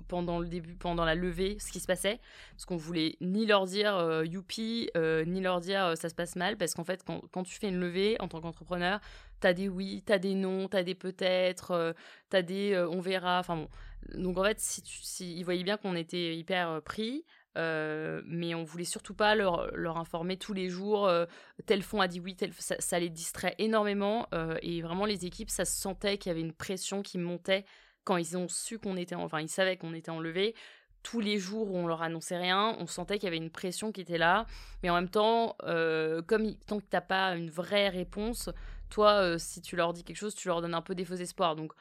pendant le début, pendant la levée, ce qui se passait. Parce qu'on voulait ni leur dire youpi, ni leur dire ça se passe mal. Parce qu'en fait, quand, quand, tu fais une levée en tant qu'entrepreneur, t'as des oui, t'as des non, t'as des peut-être, t'as des on verra. Enfin bon. Donc en fait, si ils voyaient bien qu'on était hyper pris, euh, mais on voulait surtout pas leur, informer tous les jours euh, tel fond a dit oui, tel, ça, ça les distrait énormément euh, et vraiment les équipes ça se sentait qu'il y avait une pression qui montait quand ils ont su qu'on était enfin ils savaient qu'on était enlevé tous les jours où on leur annonçait rien, on sentait qu'il y avait une pression qui était là, mais en même temps, comme tant que t'as pas une vraie réponse, toi, si tu leur dis quelque chose, tu leur donnes un peu des faux espoirs. Donc,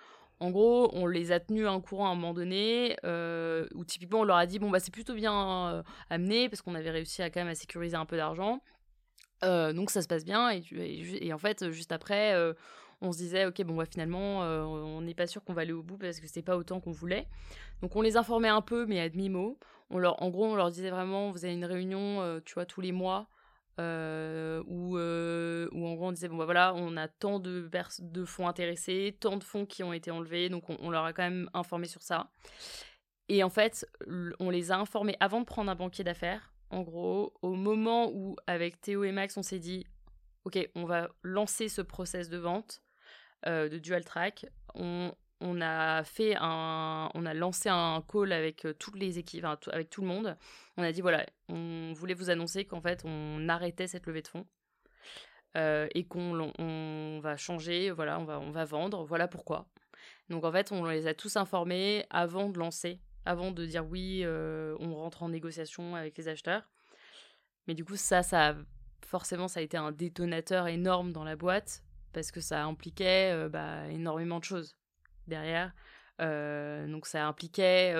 en gros, on les a tenus un courant à un moment donné, euh, où typiquement on leur a dit bon bah c'est plutôt bien euh, amené parce qu'on avait réussi à quand même à sécuriser un peu d'argent, euh, donc ça se passe bien et, en fait juste après on se disait ok bon bah finalement on n'est pas sûr qu'on va aller au bout parce que c'est pas autant qu'on voulait, donc on les informait un peu mais à demi mot, on leur en gros on leur disait vraiment vous avez une réunion tu vois tous les mois euh, où, euh, où, en gros on disait bon bah voilà on a tant de, de fonds intéressés, tant de fonds qui ont été enlevés, donc on, leur a quand même informé sur ça. Et en fait, on les a informés avant de prendre un banquier d'affaires. En gros, au moment où avec Théo et Max on s'est dit ok on va lancer ce process de vente euh, de dual track, on, on a fait un, on a lancé un call avec euh, toutes les équipes, avec tout le monde. On a dit voilà, on voulait vous annoncer qu'en fait on arrêtait cette levée de fonds euh, et qu'on on va changer, voilà, on va, on va vendre, voilà pourquoi. Donc en fait on les a tous informés avant de lancer, avant de dire oui, euh, on rentre en négociation avec les acheteurs. Mais du coup ça, ça forcément ça a été un détonateur énorme dans la boîte parce que ça impliquait bah, énormément de choses derrière. Donc ça impliquait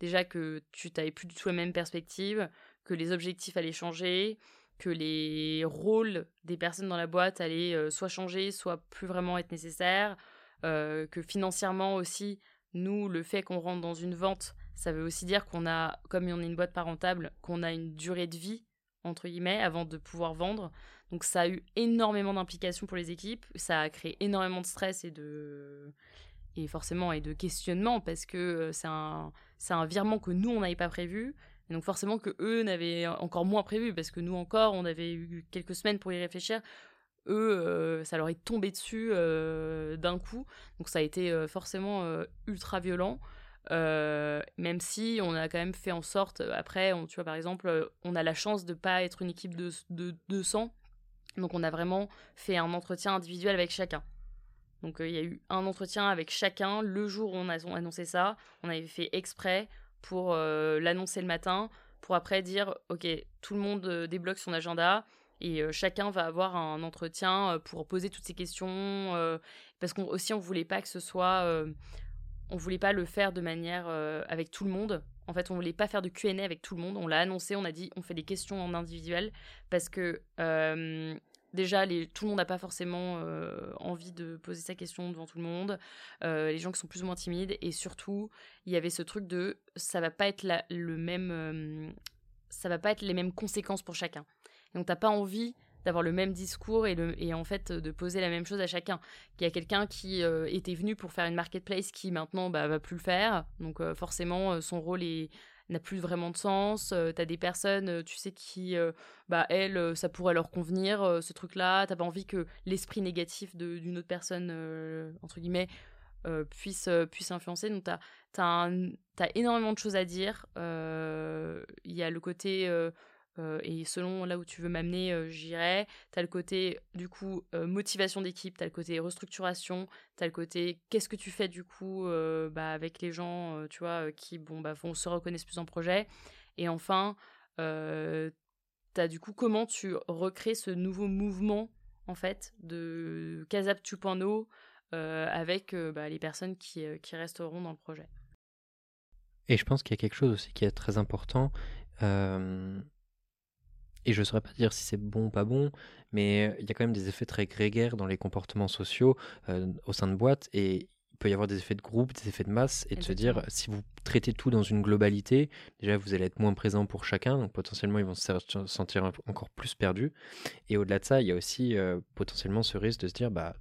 déjà que tu n'avais plus du tout la même perspective, que les objectifs allaient changer, que les rôles des personnes dans la boîte allaient soit changer, soit plus vraiment être nécessaires, que financièrement aussi, nous, le fait qu'on rentre dans une vente, ça veut aussi dire qu'on a, comme on est une boîte pas rentable, qu'on a une durée de vie, entre guillemets, avant de pouvoir vendre. Donc ça a eu énormément d'implications pour les équipes, ça a créé énormément de stress et de et forcément et de questionnement parce que euh, c'est un, un virement que nous on n'avait pas prévu. Et donc forcément que eux n'avaient encore moins prévu parce que nous encore on avait eu quelques semaines pour y réfléchir. Eux euh, ça leur est tombé dessus euh, d'un coup. Donc ça a été forcément ultra violent. Même si on a quand même fait en sorte après on, tu vois par exemple on a la chance de pas être une équipe de, de 200 donc on a vraiment fait un entretien individuel avec chacun donc euh, il y a eu un entretien avec chacun le jour où on a annoncé ça. On avait fait exprès pour euh, l'annoncer le matin, pour après dire ok tout le monde euh, débloque son agenda et chacun va avoir un entretien pour poser toutes ces questions parce qu'on aussi on voulait pas que ce soit on voulait pas le faire de manière avec tout le monde. En fait, on voulait pas faire de Q&A avec tout le monde. On l'a annoncé, on a dit on fait des questions en individuel parce que déjà, tout le monde n'a pas forcément euh, envie de poser sa question devant tout le monde. Euh, les gens qui sont plus ou moins timides. Et surtout, il y avait ce truc de ça va pas être le même. Euh, ça va pas être les mêmes conséquences pour chacun. Donc, t'as pas envie d'avoir le même discours et, et, en fait de poser la même chose à chacun. Il y a quelqu'un qui était venu pour faire une marketplace qui maintenant bah, va plus le faire. Donc forcément, son rôle est n'a plus vraiment de sens. Euh, t'as des personnes, euh, tu sais, qui, euh, bah, elles, ça pourrait leur convenir, ce truc-là. T'as pas envie que l'esprit négatif d'une autre personne, entre guillemets, puisse, puisse influencer. Donc, t'as as, énormément de choses à dire. Il y a le côté euh, et selon là où tu veux m'amener, euh, j'irai. Tu as le côté, du coup, euh, motivation d'équipe, tu as le côté restructuration, tu as le côté qu'est-ce que tu fais, du coup, bah, avec les gens, tu vois, qui, bon, bah, se reconnaissent plus en projet. Et enfin, tu du coup comment tu recrées ce nouveau mouvement, en fait, de Casap 2.0 avec bah, les personnes qui, qui resteront dans le projet. Et je pense qu'il y a quelque chose aussi qui est très important et je ne saurais pas dire si c'est bon ou pas bon, mais il y a quand même des effets très grégaires dans les comportements sociaux euh, au sein de boîtes. Et il peut y avoir des effets de groupe, des effets de masse, et de se dire, si vous traitez tout dans une globalité, déjà vous allez être moins présent pour chacun, donc potentiellement ils vont se sentir encore plus perdus. Et au-delà de ça, il y a aussi euh, potentiellement ce risque de se dire, bah,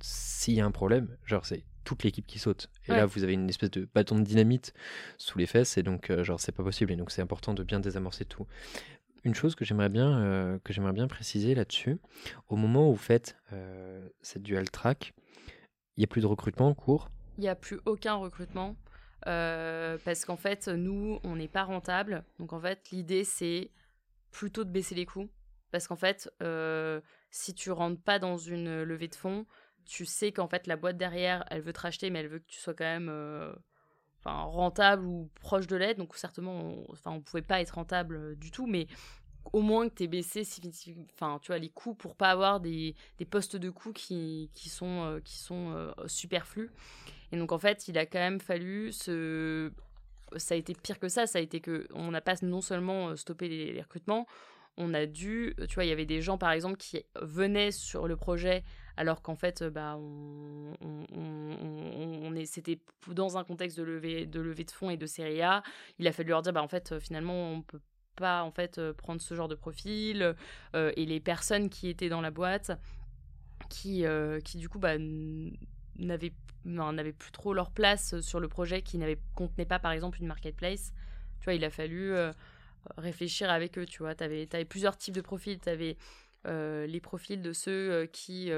s'il y a un problème, genre c'est toute l'équipe qui saute. Et là, vous avez une espèce de bâton de dynamite sous les fesses, et donc, euh, genre, c'est pas possible. Et donc, c'est important de bien désamorcer tout. Une chose que j'aimerais bien, euh, que j'aimerais bien préciser là-dessus, au moment où vous faites cette dual track, il n'y a plus de recrutement en cours? Il n'y a plus aucun recrutement. Euh, parce qu'en fait, nous, on n'est pas rentable. Donc en fait, l'idée, c'est plutôt de baisser les coûts. Parce qu'en fait, euh, si tu rentres pas dans une levée de fonds, tu sais qu'en fait, la boîte derrière, elle veut te racheter, mais elle veut que tu sois quand même euh, rentable ou proche de l'aide. Donc certainement, on ne pouvait pas être rentable du tout. Mais au moins que tu aies baissé enfin, tu vois, les coûts pour pas avoir des, des postes de coûts qui, qui sont, euh, qui sont euh, superflus. Et donc, en fait, il a quand même fallu se. Ça a été pire que ça. Ça a été que on n'a pas non seulement euh, stoppé les, recrutements, on a dû. Tu vois, il y avait des gens, par exemple, qui venaient sur le projet alors qu'en fait, bah, on, c'était dans un contexte de levée, de levée de fonds et de série A. Il a fallu leur dire, bah, en fait, finalement, on peut pas en fait euh, prendre ce genre de profil euh, et les personnes qui étaient dans la boîte qui euh, qui du coup bah, n'avaient n'avaient plus trop leur place sur le projet qui n'avait contenait pas par exemple une marketplace tu vois il a fallu réfléchir avec eux tu vois tu avais, plusieurs types de profils tu les profils de ceux qui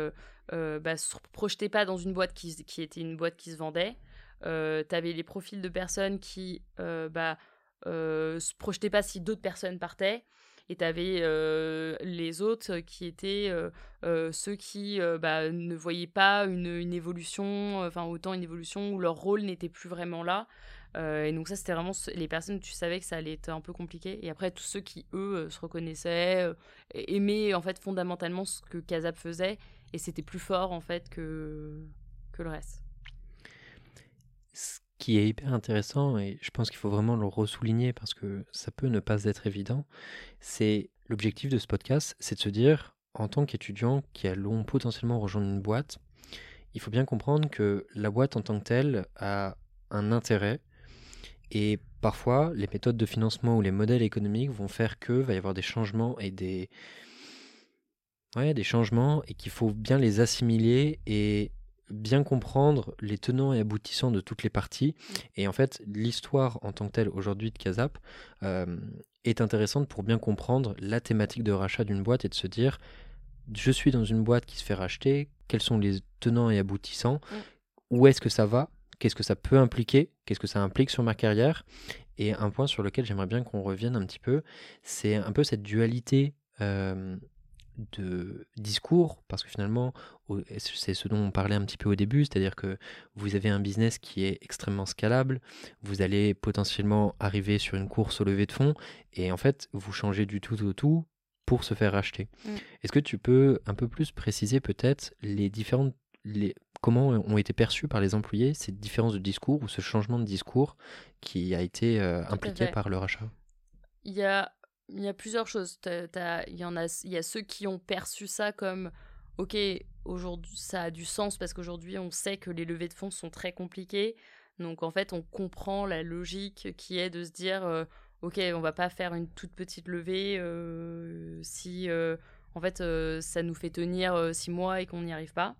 bah, se projetaient pas dans une boîte qui, était une boîte qui se vendait tu avais les profils de personnes qui bah, euh, se projetait pas si d'autres personnes partaient. Et tu avais euh, les autres qui étaient euh, ceux qui bah, ne voyaient pas une, une évolution, enfin autant une évolution où leur rôle n'était plus vraiment là. Et donc ça, c'était vraiment les personnes tu savais que ça allait être un peu compliqué. Et après, tous ceux qui, eux, se reconnaissaient, aimaient en fait fondamentalement ce que Kazap faisait. Et c'était plus fort en fait que, que le reste qui est hyper intéressant, et je pense qu'il faut vraiment le ressouligner parce que ça peut ne pas être évident, c'est l'objectif de ce podcast, c'est de se dire, en tant qu'étudiant qui allons potentiellement rejoindre une boîte, il faut bien comprendre que la boîte en tant que telle a un intérêt, et parfois les méthodes de financement ou les modèles économiques vont faire que va y avoir des changements et des... Ouais, des changements et qu'il faut bien les assimiler et bien comprendre les tenants et aboutissants de toutes les parties. Et en fait, l'histoire en tant que telle aujourd'hui de Kazap euh, est intéressante pour bien comprendre la thématique de rachat d'une boîte et de se dire, je suis dans une boîte qui se fait racheter, quels sont les tenants et aboutissants, où est-ce que ça va, qu'est-ce que ça peut impliquer, qu'est-ce que ça implique sur ma carrière. Et un point sur lequel j'aimerais bien qu'on revienne un petit peu, c'est un peu cette dualité euh, de discours, parce que finalement, c'est ce dont on parlait un petit peu au début, c'est-à-dire que vous avez un business qui est extrêmement scalable, vous allez potentiellement arriver sur une course au lever de fonds, et en fait, vous changez du tout au tout pour se faire racheter. Mm. Est-ce que tu peux un peu plus préciser peut-être les différentes... Les, comment ont été perçus par les employés ces différences de discours ou ce changement de discours qui a été euh, impliqué par le rachat? Il y a il y a plusieurs choses. Il y en a, il y a ceux qui ont perçu ça comme, ok, aujourd'hui ça a du sens parce qu'aujourd'hui on sait que les levées de fonds sont très compliquées. Donc en fait on comprend la logique qui est de se dire, euh, ok, on va pas faire une toute petite levée euh, si en fait ça nous fait tenir six mois et qu'on n'y arrive pas.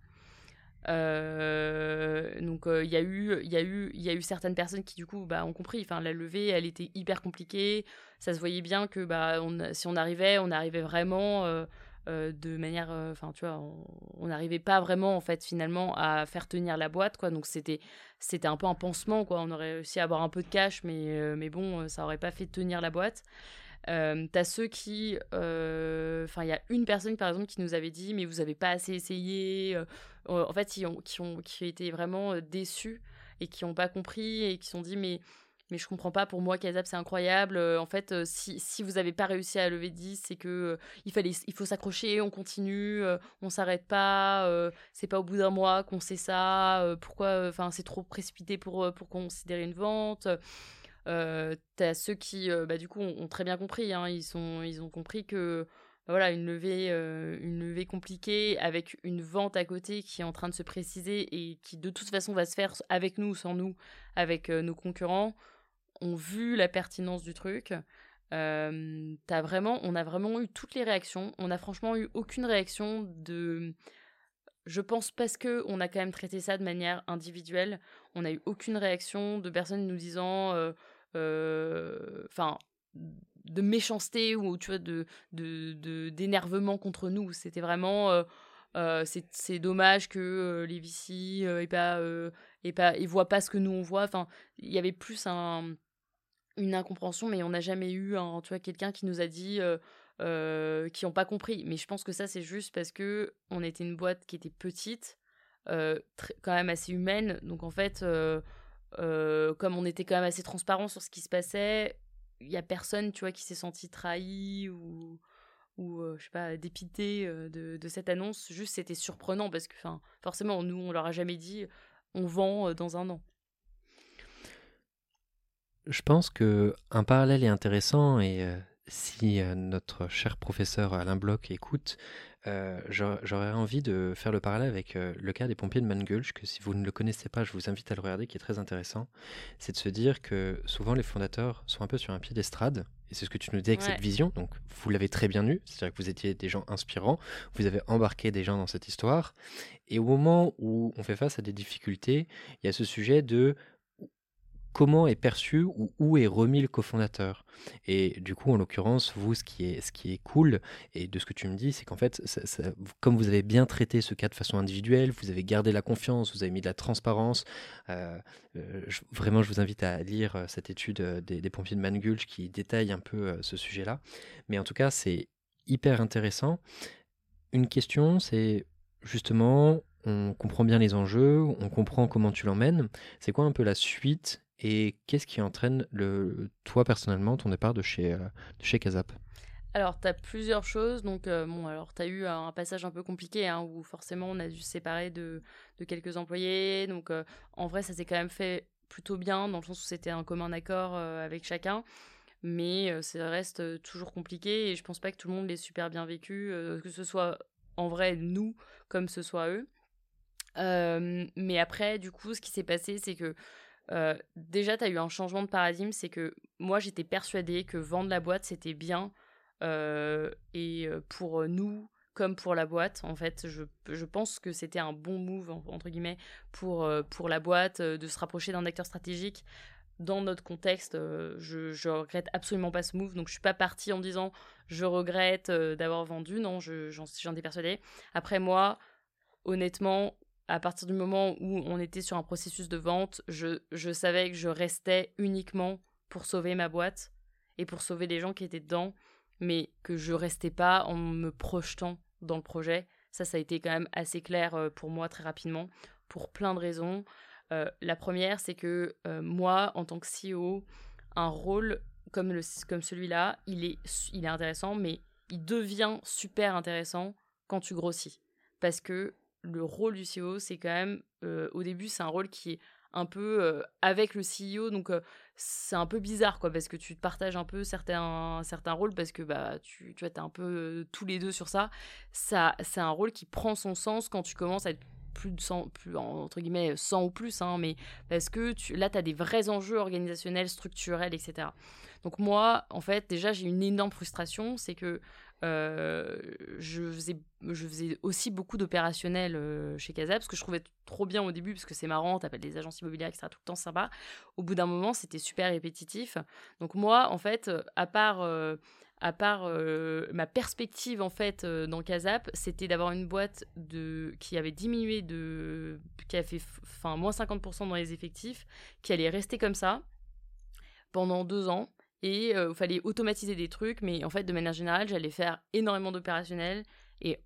Euh, donc il y a eu il y a eu il y a eu certaines personnes qui du coup bah ont compris. Enfin la levée elle était hyper compliquée. Ça se voyait bien que bah on, si on arrivait on arrivait vraiment euh, euh, de manière enfin tu vois on n'arrivait pas vraiment en fait finalement à faire tenir la boîte quoi. Donc c'était c'était un peu un pansement quoi. On aurait réussi à avoir un peu de cash mais mais bon ça aurait pas fait tenir la boîte euh, T'as ceux qui. Enfin, il y a une personne, par exemple, qui nous avait dit Mais vous avez pas assez essayé. en fait, qui ont, qui ont, qui été vraiment déçus et qui n'ont pas compris et qui se sont dit Mais. Mais je comprends pas, pour moi, Kazap, c'est incroyable. en fait, si, si vous n'avez pas réussi à lever 10, c'est que il, fallait, il faut s'accrocher, on continue, on s'arrête pas, c'est pas au bout d'un mois qu'on sait ça, pourquoi, enfin, c'est trop précipité pour, pour considérer une vente. Euh, T'as ceux qui, euh, bah, du coup, ont, très bien compris. Hein, ils, sont, ils ont compris que voilà, une levée, une levée compliquée avec une vente à côté qui est en train de se préciser et qui de toute façon va se faire avec nous ou sans nous, avec nos concurrents, ont vu la pertinence du truc. vraiment, on a vraiment eu toutes les réactions. On n'a franchement eu aucune réaction de. Je pense parce que on a quand même traité ça de manière individuelle. On n'a eu aucune réaction de personnes nous disant, enfin, de méchanceté ou tu vois de d'énervement contre nous. C'était vraiment c'est dommage que les Vici et pas et pas ils voient pas ce que nous on voit. Enfin, il y avait plus un une incompréhension, mais on n'a jamais eu un, tu vois, quelqu'un qui nous a dit qui n'ont pas compris. Mais je pense que ça, c'est juste parce que on était une boîte qui était petite, quand même assez humaine. Donc en fait, comme on était quand même assez transparent sur ce qui se passait, il y a personne, tu vois, qui s'est senti trahi ou ou je sais pas dépité de, de, cette annonce. Juste, c'était surprenant parce que, enfin, forcément, nous, on leur a jamais dit on vend dans un an je pense que un parallèle est intéressant et euh, si euh, notre cher professeur Alain Bloch écoute, euh, j'aurais envie de faire le parallèle avec le cas des pompiers de Mangulch, que si vous ne le connaissez pas, je vous invite à le regarder, qui est très intéressant. C'est de se dire que souvent les fondateurs sont un peu sur un pied d'estrade, et c'est ce que tu nous dis avec cette vision, donc vous l'avez très bien eu, c'est-à-dire que vous étiez des gens inspirants, vous avez embarqué des gens dans cette histoire, et au moment où on fait face à des difficultés, il y a ce sujet de comment est perçu ou où est remis le cofondateur. Et du coup, en l'occurrence, vous, ce qui, est, ce qui est cool, et de ce que tu me dis, c'est qu'en fait, comme vous avez bien traité ce cas de façon individuelle, vous avez gardé la confiance, vous avez mis de la transparence. Euh, euh, vraiment, je vous invite à lire euh, cette étude des, pompiers de Mangulch qui détaille un peu ce sujet-là. Mais en tout cas, c'est hyper intéressant. Une question, c'est justement, on comprend bien les enjeux, on comprend comment tu l'emmènes. C'est quoi un peu la suite et qu'est-ce qui entraîne le, toi personnellement ton départ de chez, euh, de chez Kazap alors, tu as plusieurs choses. Donc, euh, bon, alors, tu as eu un passage un peu compliqué hein, où forcément on a dû se séparer de, de quelques employés. Donc, euh, en vrai, ça s'est quand même fait plutôt bien dans le sens où c'était un commun accord avec chacun. Mais ça reste toujours compliqué et je pense pas que tout le monde l'ait super bien vécu, que ce soit en vrai nous comme ce soit eux. mais après, du coup, ce qui s'est passé, c'est que euh, déjà, tu as eu un changement de paradigme, c'est que moi, j'étais persuadée que vendre la boîte, c'était bien. Euh, et euh, pour nous, comme pour la boîte, en fait, je, je pense que c'était un bon move, entre guillemets, pour, pour la boîte, de se rapprocher d'un acteur stratégique. Dans notre contexte, je, je regrette absolument pas ce move. Donc, je suis pas partie en disant je regrette d'avoir vendu. Non, j'en ai ai persuadée. Après, moi, honnêtement, à partir du moment où on était sur un processus de vente, je, je savais que je restais uniquement pour sauver ma boîte et pour sauver les gens qui étaient dedans, mais que je restais pas en me projetant dans le projet. Ça, ça a été quand même assez clair euh, pour moi très rapidement, pour plein de raisons. Euh, la première, c'est que euh, moi, en tant que CEO, un rôle comme, comme celui-là, il est, il est intéressant, mais il devient super intéressant quand tu grossis. Parce que le rôle du CEO, c'est quand même, euh, au début, c'est un rôle qui est un peu euh, avec le CEO, donc euh, c'est un peu bizarre, quoi, parce que tu partages un peu certains, certains rôles, parce que bah, tu, tu vois, es un peu tous les deux sur ça. ça c'est un rôle qui prend son sens quand tu commences à être plus de 100, plus, entre guillemets 100 ou plus, hein, mais parce que tu, là, tu as des vrais enjeux organisationnels, structurels, etc. Donc moi, en fait, déjà, j'ai une énorme frustration, c'est que euh, je, faisais, aussi beaucoup d'opérationnels euh, chez Casa parce que je trouvais trop bien au début parce que c'est marrant, t'appelles des agences immobilières, etc. tout le temps sympa. Au bout d'un moment, c'était super répétitif. Donc moi, en fait, à part, euh, à part ma perspective en fait dans Casap, c'était d'avoir une boîte de qui avait diminué de, qui a fait enfin moins 50% dans les effectifs, qui allait rester comme ça pendant deux ans et il euh, fallait automatiser des trucs, mais en fait, de manière générale, j'allais faire énormément d'opérationnels et,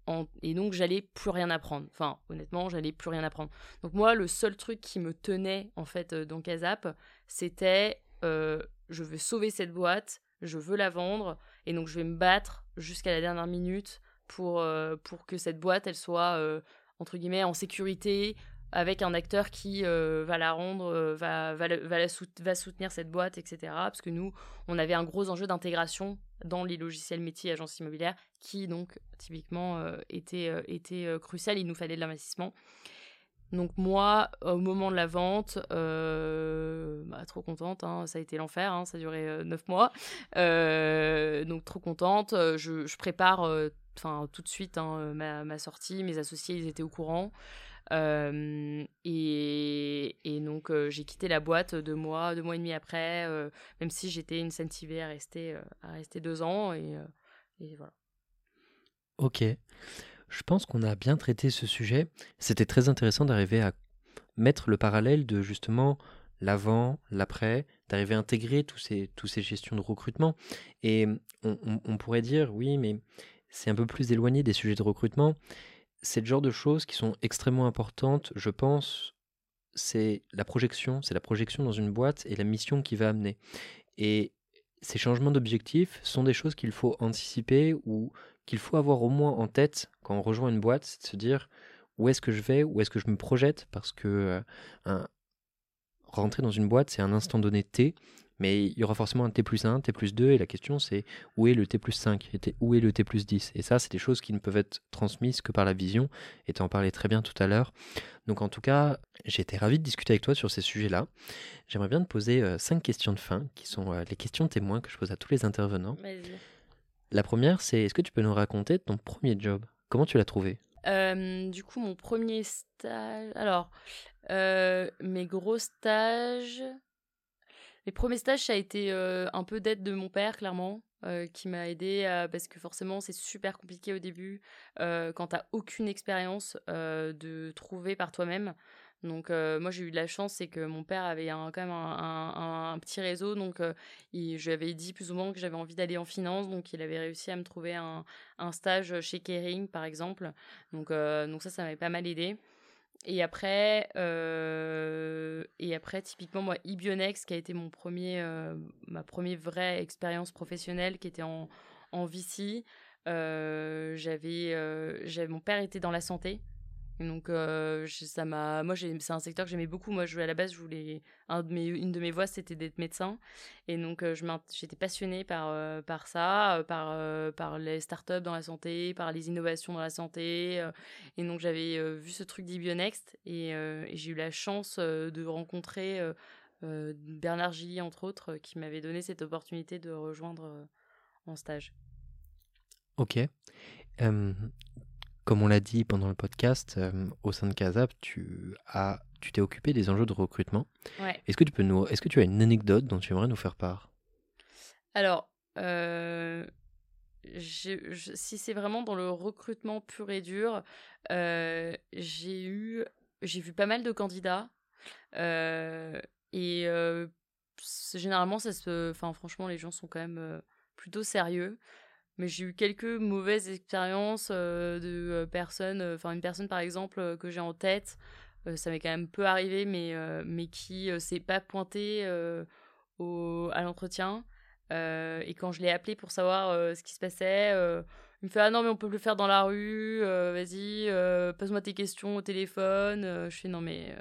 et donc j'allais plus rien apprendre. Enfin, honnêtement, j'allais plus rien apprendre. Donc moi, le seul truc qui me tenait en fait euh, dans Casap, c'était euh, je veux sauver cette boîte, je veux la vendre, et donc je vais me battre jusqu'à la dernière minute pour, pour que cette boîte, elle soit entre guillemets en sécurité, avec un acteur qui va la rendre, va, va, va, va, soutenir cette boîte, etc. Parce que nous, on avait un gros enjeu d'intégration dans les logiciels métiers agence immobilière qui, donc, typiquement, était, était crucial. Il nous fallait de l'investissement. Donc moi, au moment de la vente, euh, bah, trop contente, hein, ça a été l'enfer, hein, ça a duré euh, neuf mois. Euh, donc trop contente, je, prépare enfin tout de suite hein, ma, sortie, mes associés ils étaient au courant. Et, donc j'ai quitté la boîte deux mois, deux mois et demi après, même si j'étais incentivée à rester, à rester deux ans. Et, voilà. Ok. Je pense qu'on a bien traité ce sujet. C'était très intéressant d'arriver à mettre le parallèle de justement l'avant, l'après, d'arriver à intégrer tous ces, tous ces gestions de recrutement. Et on, pourrait dire, oui, mais c'est un peu plus éloigné des sujets de recrutement. C'est le genre de choses qui sont extrêmement importantes, je pense, c'est la projection, c'est la projection dans une boîte et la mission qui va amener. Et ces changements d'objectifs sont des choses qu'il faut anticiper ou qu'il faut avoir au moins en tête quand on rejoint une boîte, c'est de se dire où est-ce que je vais, où est-ce que je me projette, parce que euh, rentrer dans une boîte, c'est un instant donné T, mais il y aura forcément un T plus 1, T plus 2, et la question c'est où est le T plus 5, et où est le T plus 10. Et ça, c'est des choses qui ne peuvent être transmises que par la vision, et tu en parlais très bien tout à l'heure. Donc en tout cas, j'ai été ravi de discuter avec toi sur ces sujets-là. J'aimerais bien te poser euh, cinq questions de fin, qui sont euh, les questions témoins que je pose à tous les intervenants. La première, c'est est-ce que tu peux nous raconter ton premier job? Comment tu l'as trouvé? Euh, Du coup, mon premier stage. Alors, euh, mes gros stages. Mes premiers stages, ça a été euh, un peu d'aide de mon père, clairement, qui m'a aidé parce que forcément, c'est super compliqué au début quand t'as aucune expérience de trouver par toi-même. Donc moi j'ai eu de la chance, c'est que mon père avait quand même un, petit réseau, donc je lui avais dit plus ou moins que j'avais envie d'aller en finance, donc il avait réussi à me trouver un, stage chez Kering par exemple. Donc, donc ça, ça m'avait pas mal aidé. Et après, et après typiquement moi, Ibionex, qui a été mon premier, ma première vraie expérience professionnelle, qui était en, en VC. j'avais, j'avais, mon père était dans la santé, donc euh, ça m'a moi c'est un secteur que j'aimais beaucoup moi je à la base je voulais une de mes voies c'était d'être médecin et donc euh, j'étais passionnée par euh, par ça par par les startups dans la santé par les innovations dans la santé et donc j'avais vu ce truc d'Ibionext et, et j'ai eu la chance de rencontrer Bernard Gilly entre autres qui m'avait donné cette opportunité de rejoindre en stage. Ok. Comme on l'a dit pendant le podcast, euh, au sein de Casap, tu as, tu t'es occupé des enjeux de recrutement. Est-ce que tu peux nous, est-ce que tu as une anecdote dont tu aimerais nous faire part? Alors, euh, si c'est vraiment dans le recrutement pur et dur, euh, j'ai eu, j'ai vu pas mal de candidats et généralement ça se, enfin franchement les gens sont quand même plutôt sérieux mais j'ai eu quelques mauvaises expériences euh, de euh, personnes, euh, enfin une personne par exemple que j'ai en tête, ça m'est quand même peu arrivé, mais, mais qui s'est pas pointée à l'entretien. et quand je l'ai appelé pour savoir ce qui se passait, il me fait Ah non, mais on peut le faire dans la rue, vas-y, pose-moi tes questions au téléphone. je fais Non, mais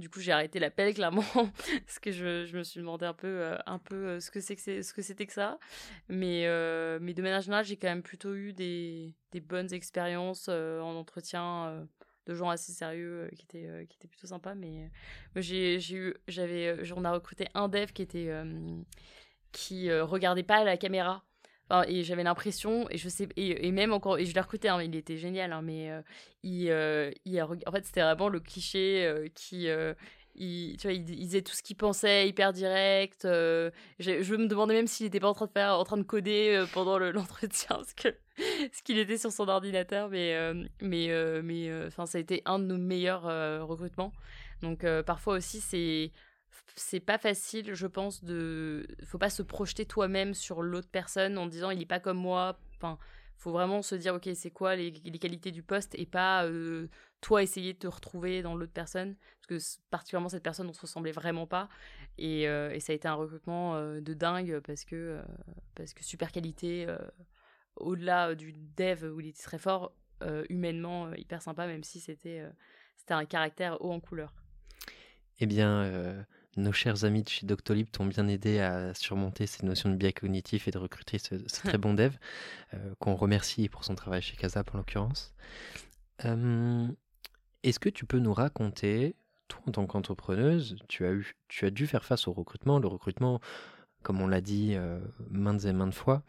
du coup, j'ai arrêté l'appel clairement parce que je, me suis demandé un peu, euh, un peu euh, ce que c'est que c'était que ça. Mais, euh, mais de manière générale, j'ai quand même plutôt eu des, bonnes expériences en entretien de gens assez sérieux qui étaient plutôt sympas. Mais j'ai j'avais, on a recruté un dev qui était qui regardait pas la caméra et j'avais l'impression, et je sais, et, même encore, et je l'ai recruté, hein, il était génial, hein, mais euh, il, euh, en fait, c'était vraiment le cliché euh, qui, il, tu disait tout ce qu'il pensait, hyper direct. je, me demandais même s'il n'était pas en train de faire, en train de coder pendant l'entretien, ce qu'il était sur son ordinateur, mais, mais, mais, enfin, ça a été un de nos meilleurs recrutements. Donc, parfois aussi, c'est c'est pas facile, je pense, de. Faut pas se projeter toi-même sur l'autre personne en disant il est pas comme moi. Enfin, faut vraiment se dire ok, c'est quoi les, qualités du poste et pas euh, toi essayer de te retrouver dans l'autre personne. Parce que particulièrement cette personne, on se ressemblait vraiment pas. Et, euh, ça a été un recrutement euh, de dingue parce que, parce que super qualité, au-delà du dev où il était très fort, humainement hyper sympa, même si c'était c'était un caractère haut en couleur. Eh bien, nos chers amis de chez Doctolib t'ont bien aidé à surmonter ces notions de biais cognitif et de recruter ce, très bon dev, qu'on remercie pour son travail chez Casap en l'occurrence. Est-ce que tu peux nous raconter, toi en tant qu'entrepreneuse, tu as, eu, tu as dû faire face au recrutement. Le recrutement, comme on l'a dit maintes et maintes fois,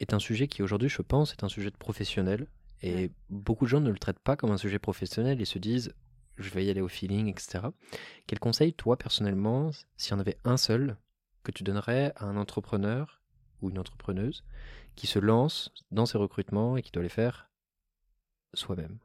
est un sujet qui aujourd'hui, je pense, est un sujet de professionnel. Et beaucoup de gens ne le traitent pas comme un sujet professionnel et se disent je vais y aller au feeling, etc. Quel conseil, toi, personnellement, s'il y en avait un seul, que tu donnerais à un entrepreneur ou une entrepreneuse qui se lance dans ses recrutements et qui doit les faire soi-même?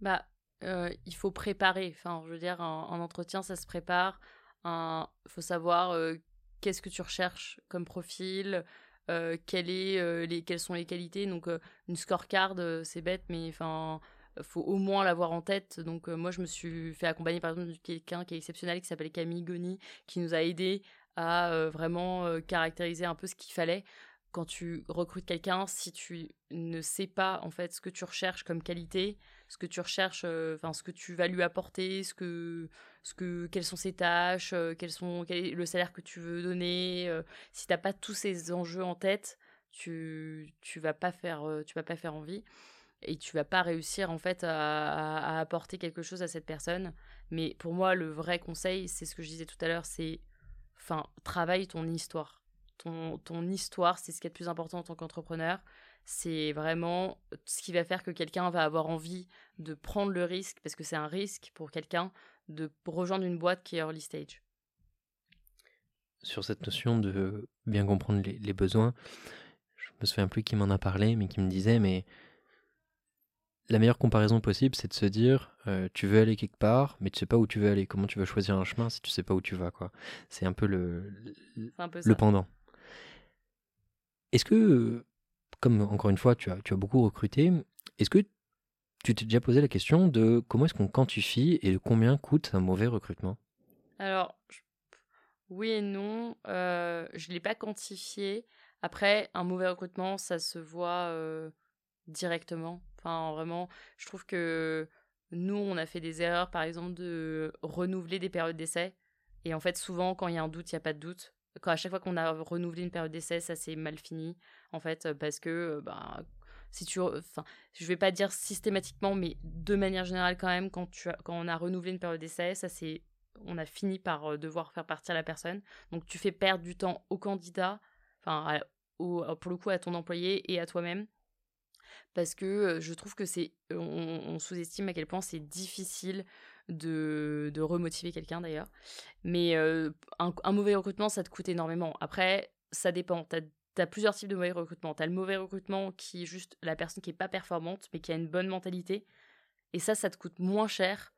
Bah, euh, il faut préparer. Enfin, je veux dire, en, entretien, ça se prépare. Il faut savoir euh, qu'est-ce que tu recherches comme profil, euh, quelles sont les qualités. Donc, une scorecard, c'est bête, mais enfin faut au moins l'avoir en tête. Donc euh, moi, je me suis fait accompagner par exemple de quelqu'un qui est exceptionnel, qui s'appelle Camille Goni, qui nous a aidé à euh, vraiment euh, caractériser un peu ce qu'il fallait quand tu recrutes quelqu'un, si tu ne sais pas en fait ce que tu recherches comme qualité, ce que tu recherches, enfin ce que tu vas lui apporter, ce que, ce que, quelles sont ses tâches, quels sont, quel est le salaire que tu veux donner, si t'as pas tous ces enjeux en tête, tu, tu vas pas faire, tu vas pas faire envie et tu vas pas réussir en fait à, apporter quelque chose à cette personne. Mais pour moi, le vrai conseil, c'est ce que je disais tout à l'heure, c'est enfin travaille ton histoire. Ton, ton histoire, c'est ce qui est le plus important en tant qu'entrepreneur. C'est vraiment ce qui va faire que quelqu'un va avoir envie de prendre le risque, parce que c'est un risque pour quelqu'un de rejoindre une boîte qui est early stage. Sur cette notion de bien comprendre les, les besoins, je me souviens plus qui m'en a parlé, mais qui me disait, mais la meilleure comparaison possible, c'est de se dire, euh, tu veux aller quelque part, mais tu sais pas où tu veux aller. Comment tu vas choisir un chemin si tu sais pas où tu vas, quoi. C'est un peu le, le pendant. Est-ce que, comme encore une fois, tu as, tu as beaucoup recruté, est-ce que tu t'es déjà posé la question de comment est-ce qu'on quantifie et de combien coûte un mauvais recrutement? Alors, oui et non. Euh, je ne l'ai pas quantifié. Après, un mauvais recrutement, ça se voit euh, directement. Enfin, vraiment, je trouve que nous, on a fait des erreurs, par exemple, de renouveler des périodes d'essai. Et en fait, souvent, quand il y a un doute, il n'y a pas de doute. Quand à chaque fois qu'on a renouvelé une période d'essai, ça s'est mal fini, en fait, parce que, ben, si tu, enfin, je vais pas dire systématiquement, mais de manière générale quand même, quand tu, quand on a renouvelé une période d'essai, ça c'est, on a fini par euh, devoir faire partir la personne. Donc tu fais perdre du temps au candidat, enfin, pour le coup à ton employé et à toi-même parce que je trouve que c'est on, sous-estime à quel point c'est difficile de, de remotiver quelqu'un d'ailleurs. Mais un, mauvais recrutement, ça te coûte énormément. Après, ça dépend. Tu as, plusieurs types de mauvais recrutement. Tu as le mauvais recrutement qui est juste la personne qui est pas performante, mais qui a une bonne mentalité. Et ça, ça te coûte moins cher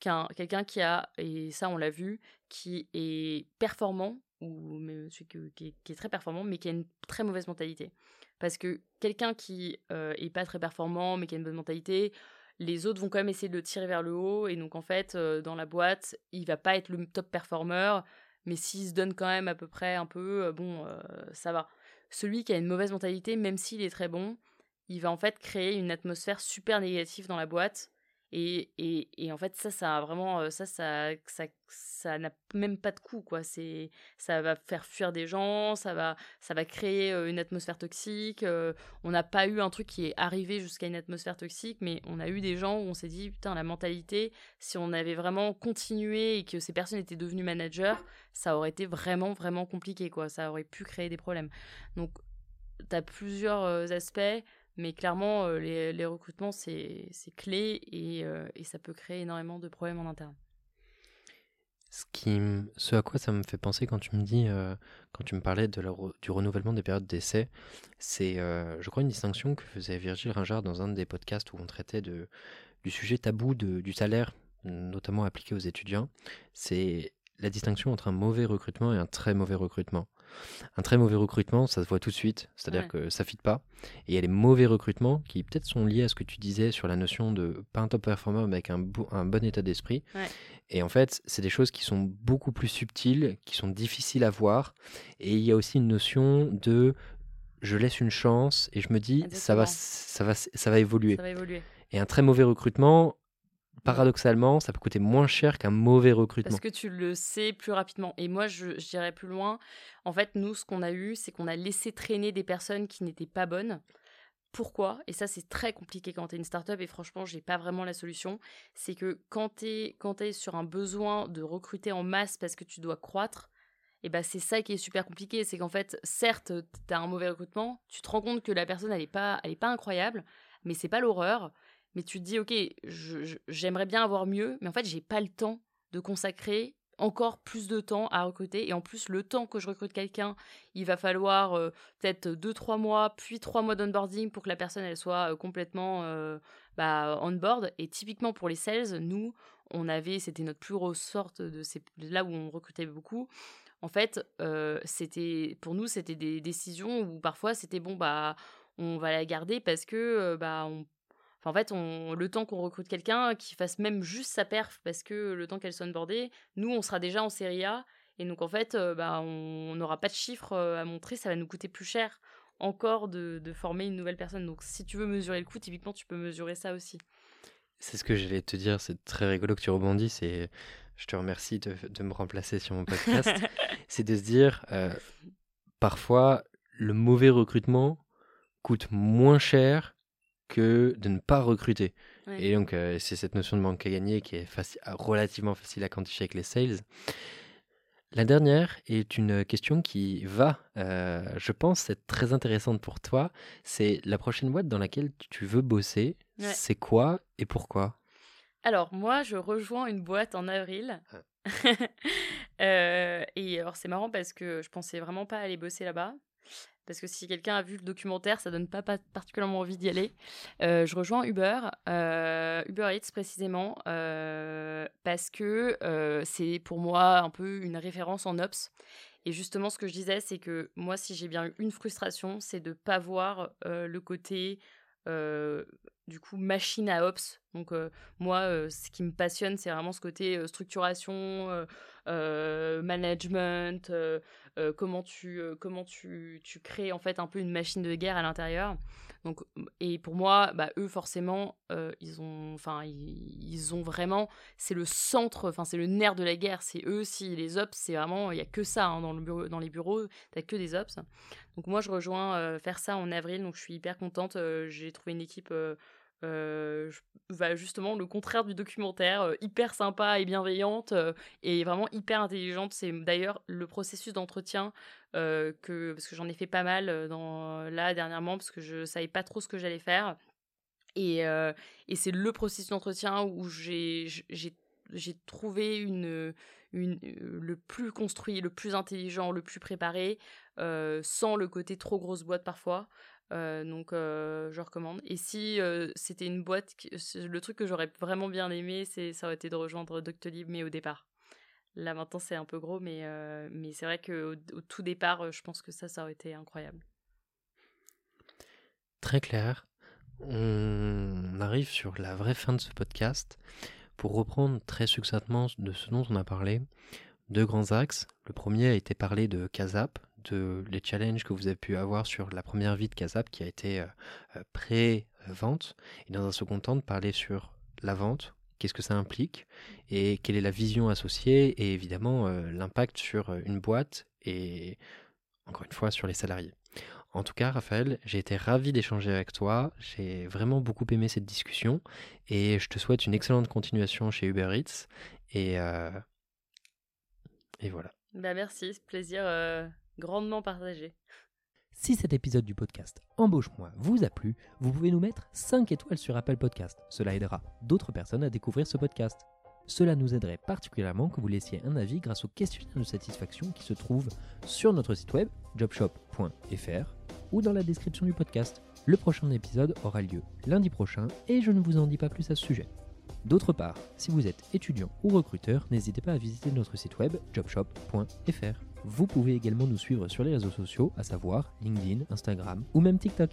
qu'un quelqu'un qui a, et ça on l'a vu, qui est performant, ou qui, qui, est très performant, mais qui a une très mauvaise mentalité. Parce que quelqu'un qui euh, est pas très performant, mais qui a une bonne mentalité, les autres vont quand même essayer de le tirer vers le haut. Et donc, en fait, euh, dans la boîte, il va pas être le top performeur, mais s'il se donne quand même à peu près un peu, euh, bon, ça va. Celui qui a une mauvaise mentalité, même s'il est très bon, il va en fait créer une atmosphère super négative dans la boîte et, et, et, en fait, ça, ça vraiment, ça, ça, ça, n'a même pas de coût, quoi. Ça va faire fuir des gens, ça va, ça va créer une atmosphère toxique. On n'a pas eu un truc qui est arrivé jusqu'à une atmosphère toxique, mais on a eu des gens où on s'est dit, putain, la mentalité, si on avait vraiment continué et que ces personnes étaient devenues managers, ça aurait été vraiment, vraiment compliqué, quoi. Ça aurait pu créer des problèmes. Donc, tu as plusieurs aspects. Mais clairement, euh, les, recrutements, c'est clé euh, et, ça peut créer énormément de problèmes en interne. Ce, à quoi ça me fait penser quand tu me dis, euh, quand tu me parlais de du renouvellement des périodes d'essai, c'est, je crois, une distinction que faisait Virgile Ringard dans un des podcasts où on traitait de, du sujet tabou du salaire, notamment appliqué aux étudiants. C'est la distinction entre un mauvais recrutement et un très mauvais recrutement. Un très mauvais recrutement, ça se voit tout de suite, c'est-à-dire que ça ne fit pas. Et il y a les mauvais recrutements qui peut-être sont liés à ce que tu disais sur la notion de pas un top performer mais avec un, un bon état d'esprit. Et en fait, c'est des choses qui sont beaucoup plus subtiles, qui sont difficiles à voir. Et il y a aussi une notion de je laisse une chance et je me dis ça va, ça va, ça va évoluer. Ça va évoluer. Et un très mauvais recrutement, paradoxalement, ça peut coûter moins cher qu'un mauvais recrutement. Parce que tu le sais plus rapidement. Et moi, je, dirais plus loin. En fait, nous, ce qu'on a eu, c'est qu'on a laissé traîner des personnes qui n'étaient pas bonnes. Pourquoi? Et ça, c'est très compliqué quand tu es une startup et franchement, j'ai pas vraiment la solution. C'est que quand tu es, es sur un besoin de recruter en masse parce que tu dois croître, et ben c'est ça qui est super compliqué. C'est qu'en fait, certes, tu as un mauvais recrutement, tu te rends compte que la personne, elle est pas, pas incroyable, mais c'est pas l'horreur. Mais tu te dis, ok, j'aimerais bien avoir mieux, mais en fait, j'ai pas le temps de consacrer encore plus de temps à recruter. Et en plus, le temps que je recrute quelqu'un, il va falloir euh, peut-être 2-3 mois, puis 3 mois d'onboarding pour que la personne elle soit euh, complètement euh, bah, on board. Et typiquement pour les sales, nous, on avait, c'était notre plus grosse sorte de ces, là où on recrutait beaucoup. En fait, c'était pour nous, c'était des décisions où parfois c'était bon, bah, on va la garder parce que bah, on en fait, on, le temps qu'on recrute quelqu'un qui fasse même juste sa perf, parce que le temps qu'elle soit onboardée, nous, on sera déjà en série A. Et donc, en fait, euh, bah, on n'aura pas de chiffres euh, à montrer. Ça va nous coûter plus cher encore de, former une nouvelle personne. Donc, si tu veux mesurer le coût, typiquement, tu peux mesurer ça aussi. C'est ce que j'allais te dire. C'est très rigolo que tu rebondisses. Et je te remercie de, me remplacer sur mon podcast. c'est de se dire, euh, parfois, le mauvais recrutement coûte moins cher que de ne pas recruter. Et donc, euh, c'est cette notion de manque à gagner qui est relativement facile à quantifier avec les sales. La dernière est une question qui va, euh, je pense, être très intéressante pour toi. C'est la prochaine boîte dans laquelle tu veux bosser. C'est quoi et pourquoi? Alors, moi, je rejoins une boîte en avril. Ah. Euh, et alors, c'est marrant parce que je pensais vraiment pas aller bosser là-bas parce que si quelqu'un a vu le documentaire, ça donne pas, particulièrement envie d'y aller. Euh, je rejoins Uber, euh, Uber Eats précisément, euh, parce que c'est pour moi un peu une référence en ops. Et justement, ce que je disais, c'est que moi, si j'ai bien eu une frustration, c'est de pas voir le côté du coup machine à ops. Donc moi, ce qui me passionne, c'est vraiment ce côté structuration, management, euh, comment tu euh, comment tu, tu, crées en fait un peu une machine de guerre à l'intérieur. Donc et pour moi, bah, eux forcément, euh, ils ont ils, ont vraiment c'est le centre, c'est le nerf de la guerre. C'est eux si les ops, c'est vraiment il y a que ça hein, dans le bureau, dans les bureaux, t'as que des ops. Donc moi je rejoins faire ça en avril, donc je suis hyper contente. J'ai trouvé une équipe euh, justement le contraire du documentaire, hyper sympa et bienveillante et vraiment hyper intelligente. C'est d'ailleurs le processus d'entretien que parce que j'en ai fait pas mal dans là dernièrement parce que je savais pas trop ce que j'allais faire et, et c'est le processus d'entretien où j'ai j'ai trouvé une, le plus construit, le plus intelligent, le plus préparé, sans le côté trop grosse boîte parfois. Euh, donc euh, je recommande. Et si euh, c'était une boîte, le truc que j'aurais vraiment bien aimé, ça aurait été de rejoindre Doctolib, mais au départ. Là maintenant c'est un peu gros, mais, mais c'est vrai qu'au au tout départ, je pense que ça, ça aurait été incroyable. Très clair. On arrive sur la vraie fin de ce podcast. Pour reprendre très succinctement de ce dont on a parlé, deux grands axes. Le premier a été parlé de Kazap, les challenges que vous avez pu avoir sur la première vie de Casap qui a été euh, euh, pré-vente, et dans un second temps de parler sur la vente, qu'est-ce que ça implique, et quelle est la vision associée, et évidemment euh, l'impact sur une boîte et encore une fois sur les salariés. En tout cas, Raphaël, j'ai été ravi d'échanger avec toi. J'ai vraiment beaucoup aimé cette discussion et je te souhaite une excellente continuation chez Uber Eats. Et, et voilà. Bah merci, plaisir grandement partagé. Si cet épisode du podcast Embauche-moi vous a plu, vous pouvez nous mettre 5 étoiles sur Apple Podcast. Cela aidera d'autres personnes à découvrir ce podcast. Cela nous aiderait particulièrement que vous laissiez un avis grâce au questionnaire de satisfaction qui se trouve sur notre site web jobshop.fr ou dans la description du podcast. Le prochain épisode aura lieu lundi prochain et je ne vous en dis pas plus à ce sujet. D'autre part, si vous êtes étudiant ou recruteur, n'hésitez pas à visiter notre site web jobshop.fr. Vous pouvez également nous suivre sur les réseaux sociaux, à savoir LinkedIn, Instagram ou même TikTok.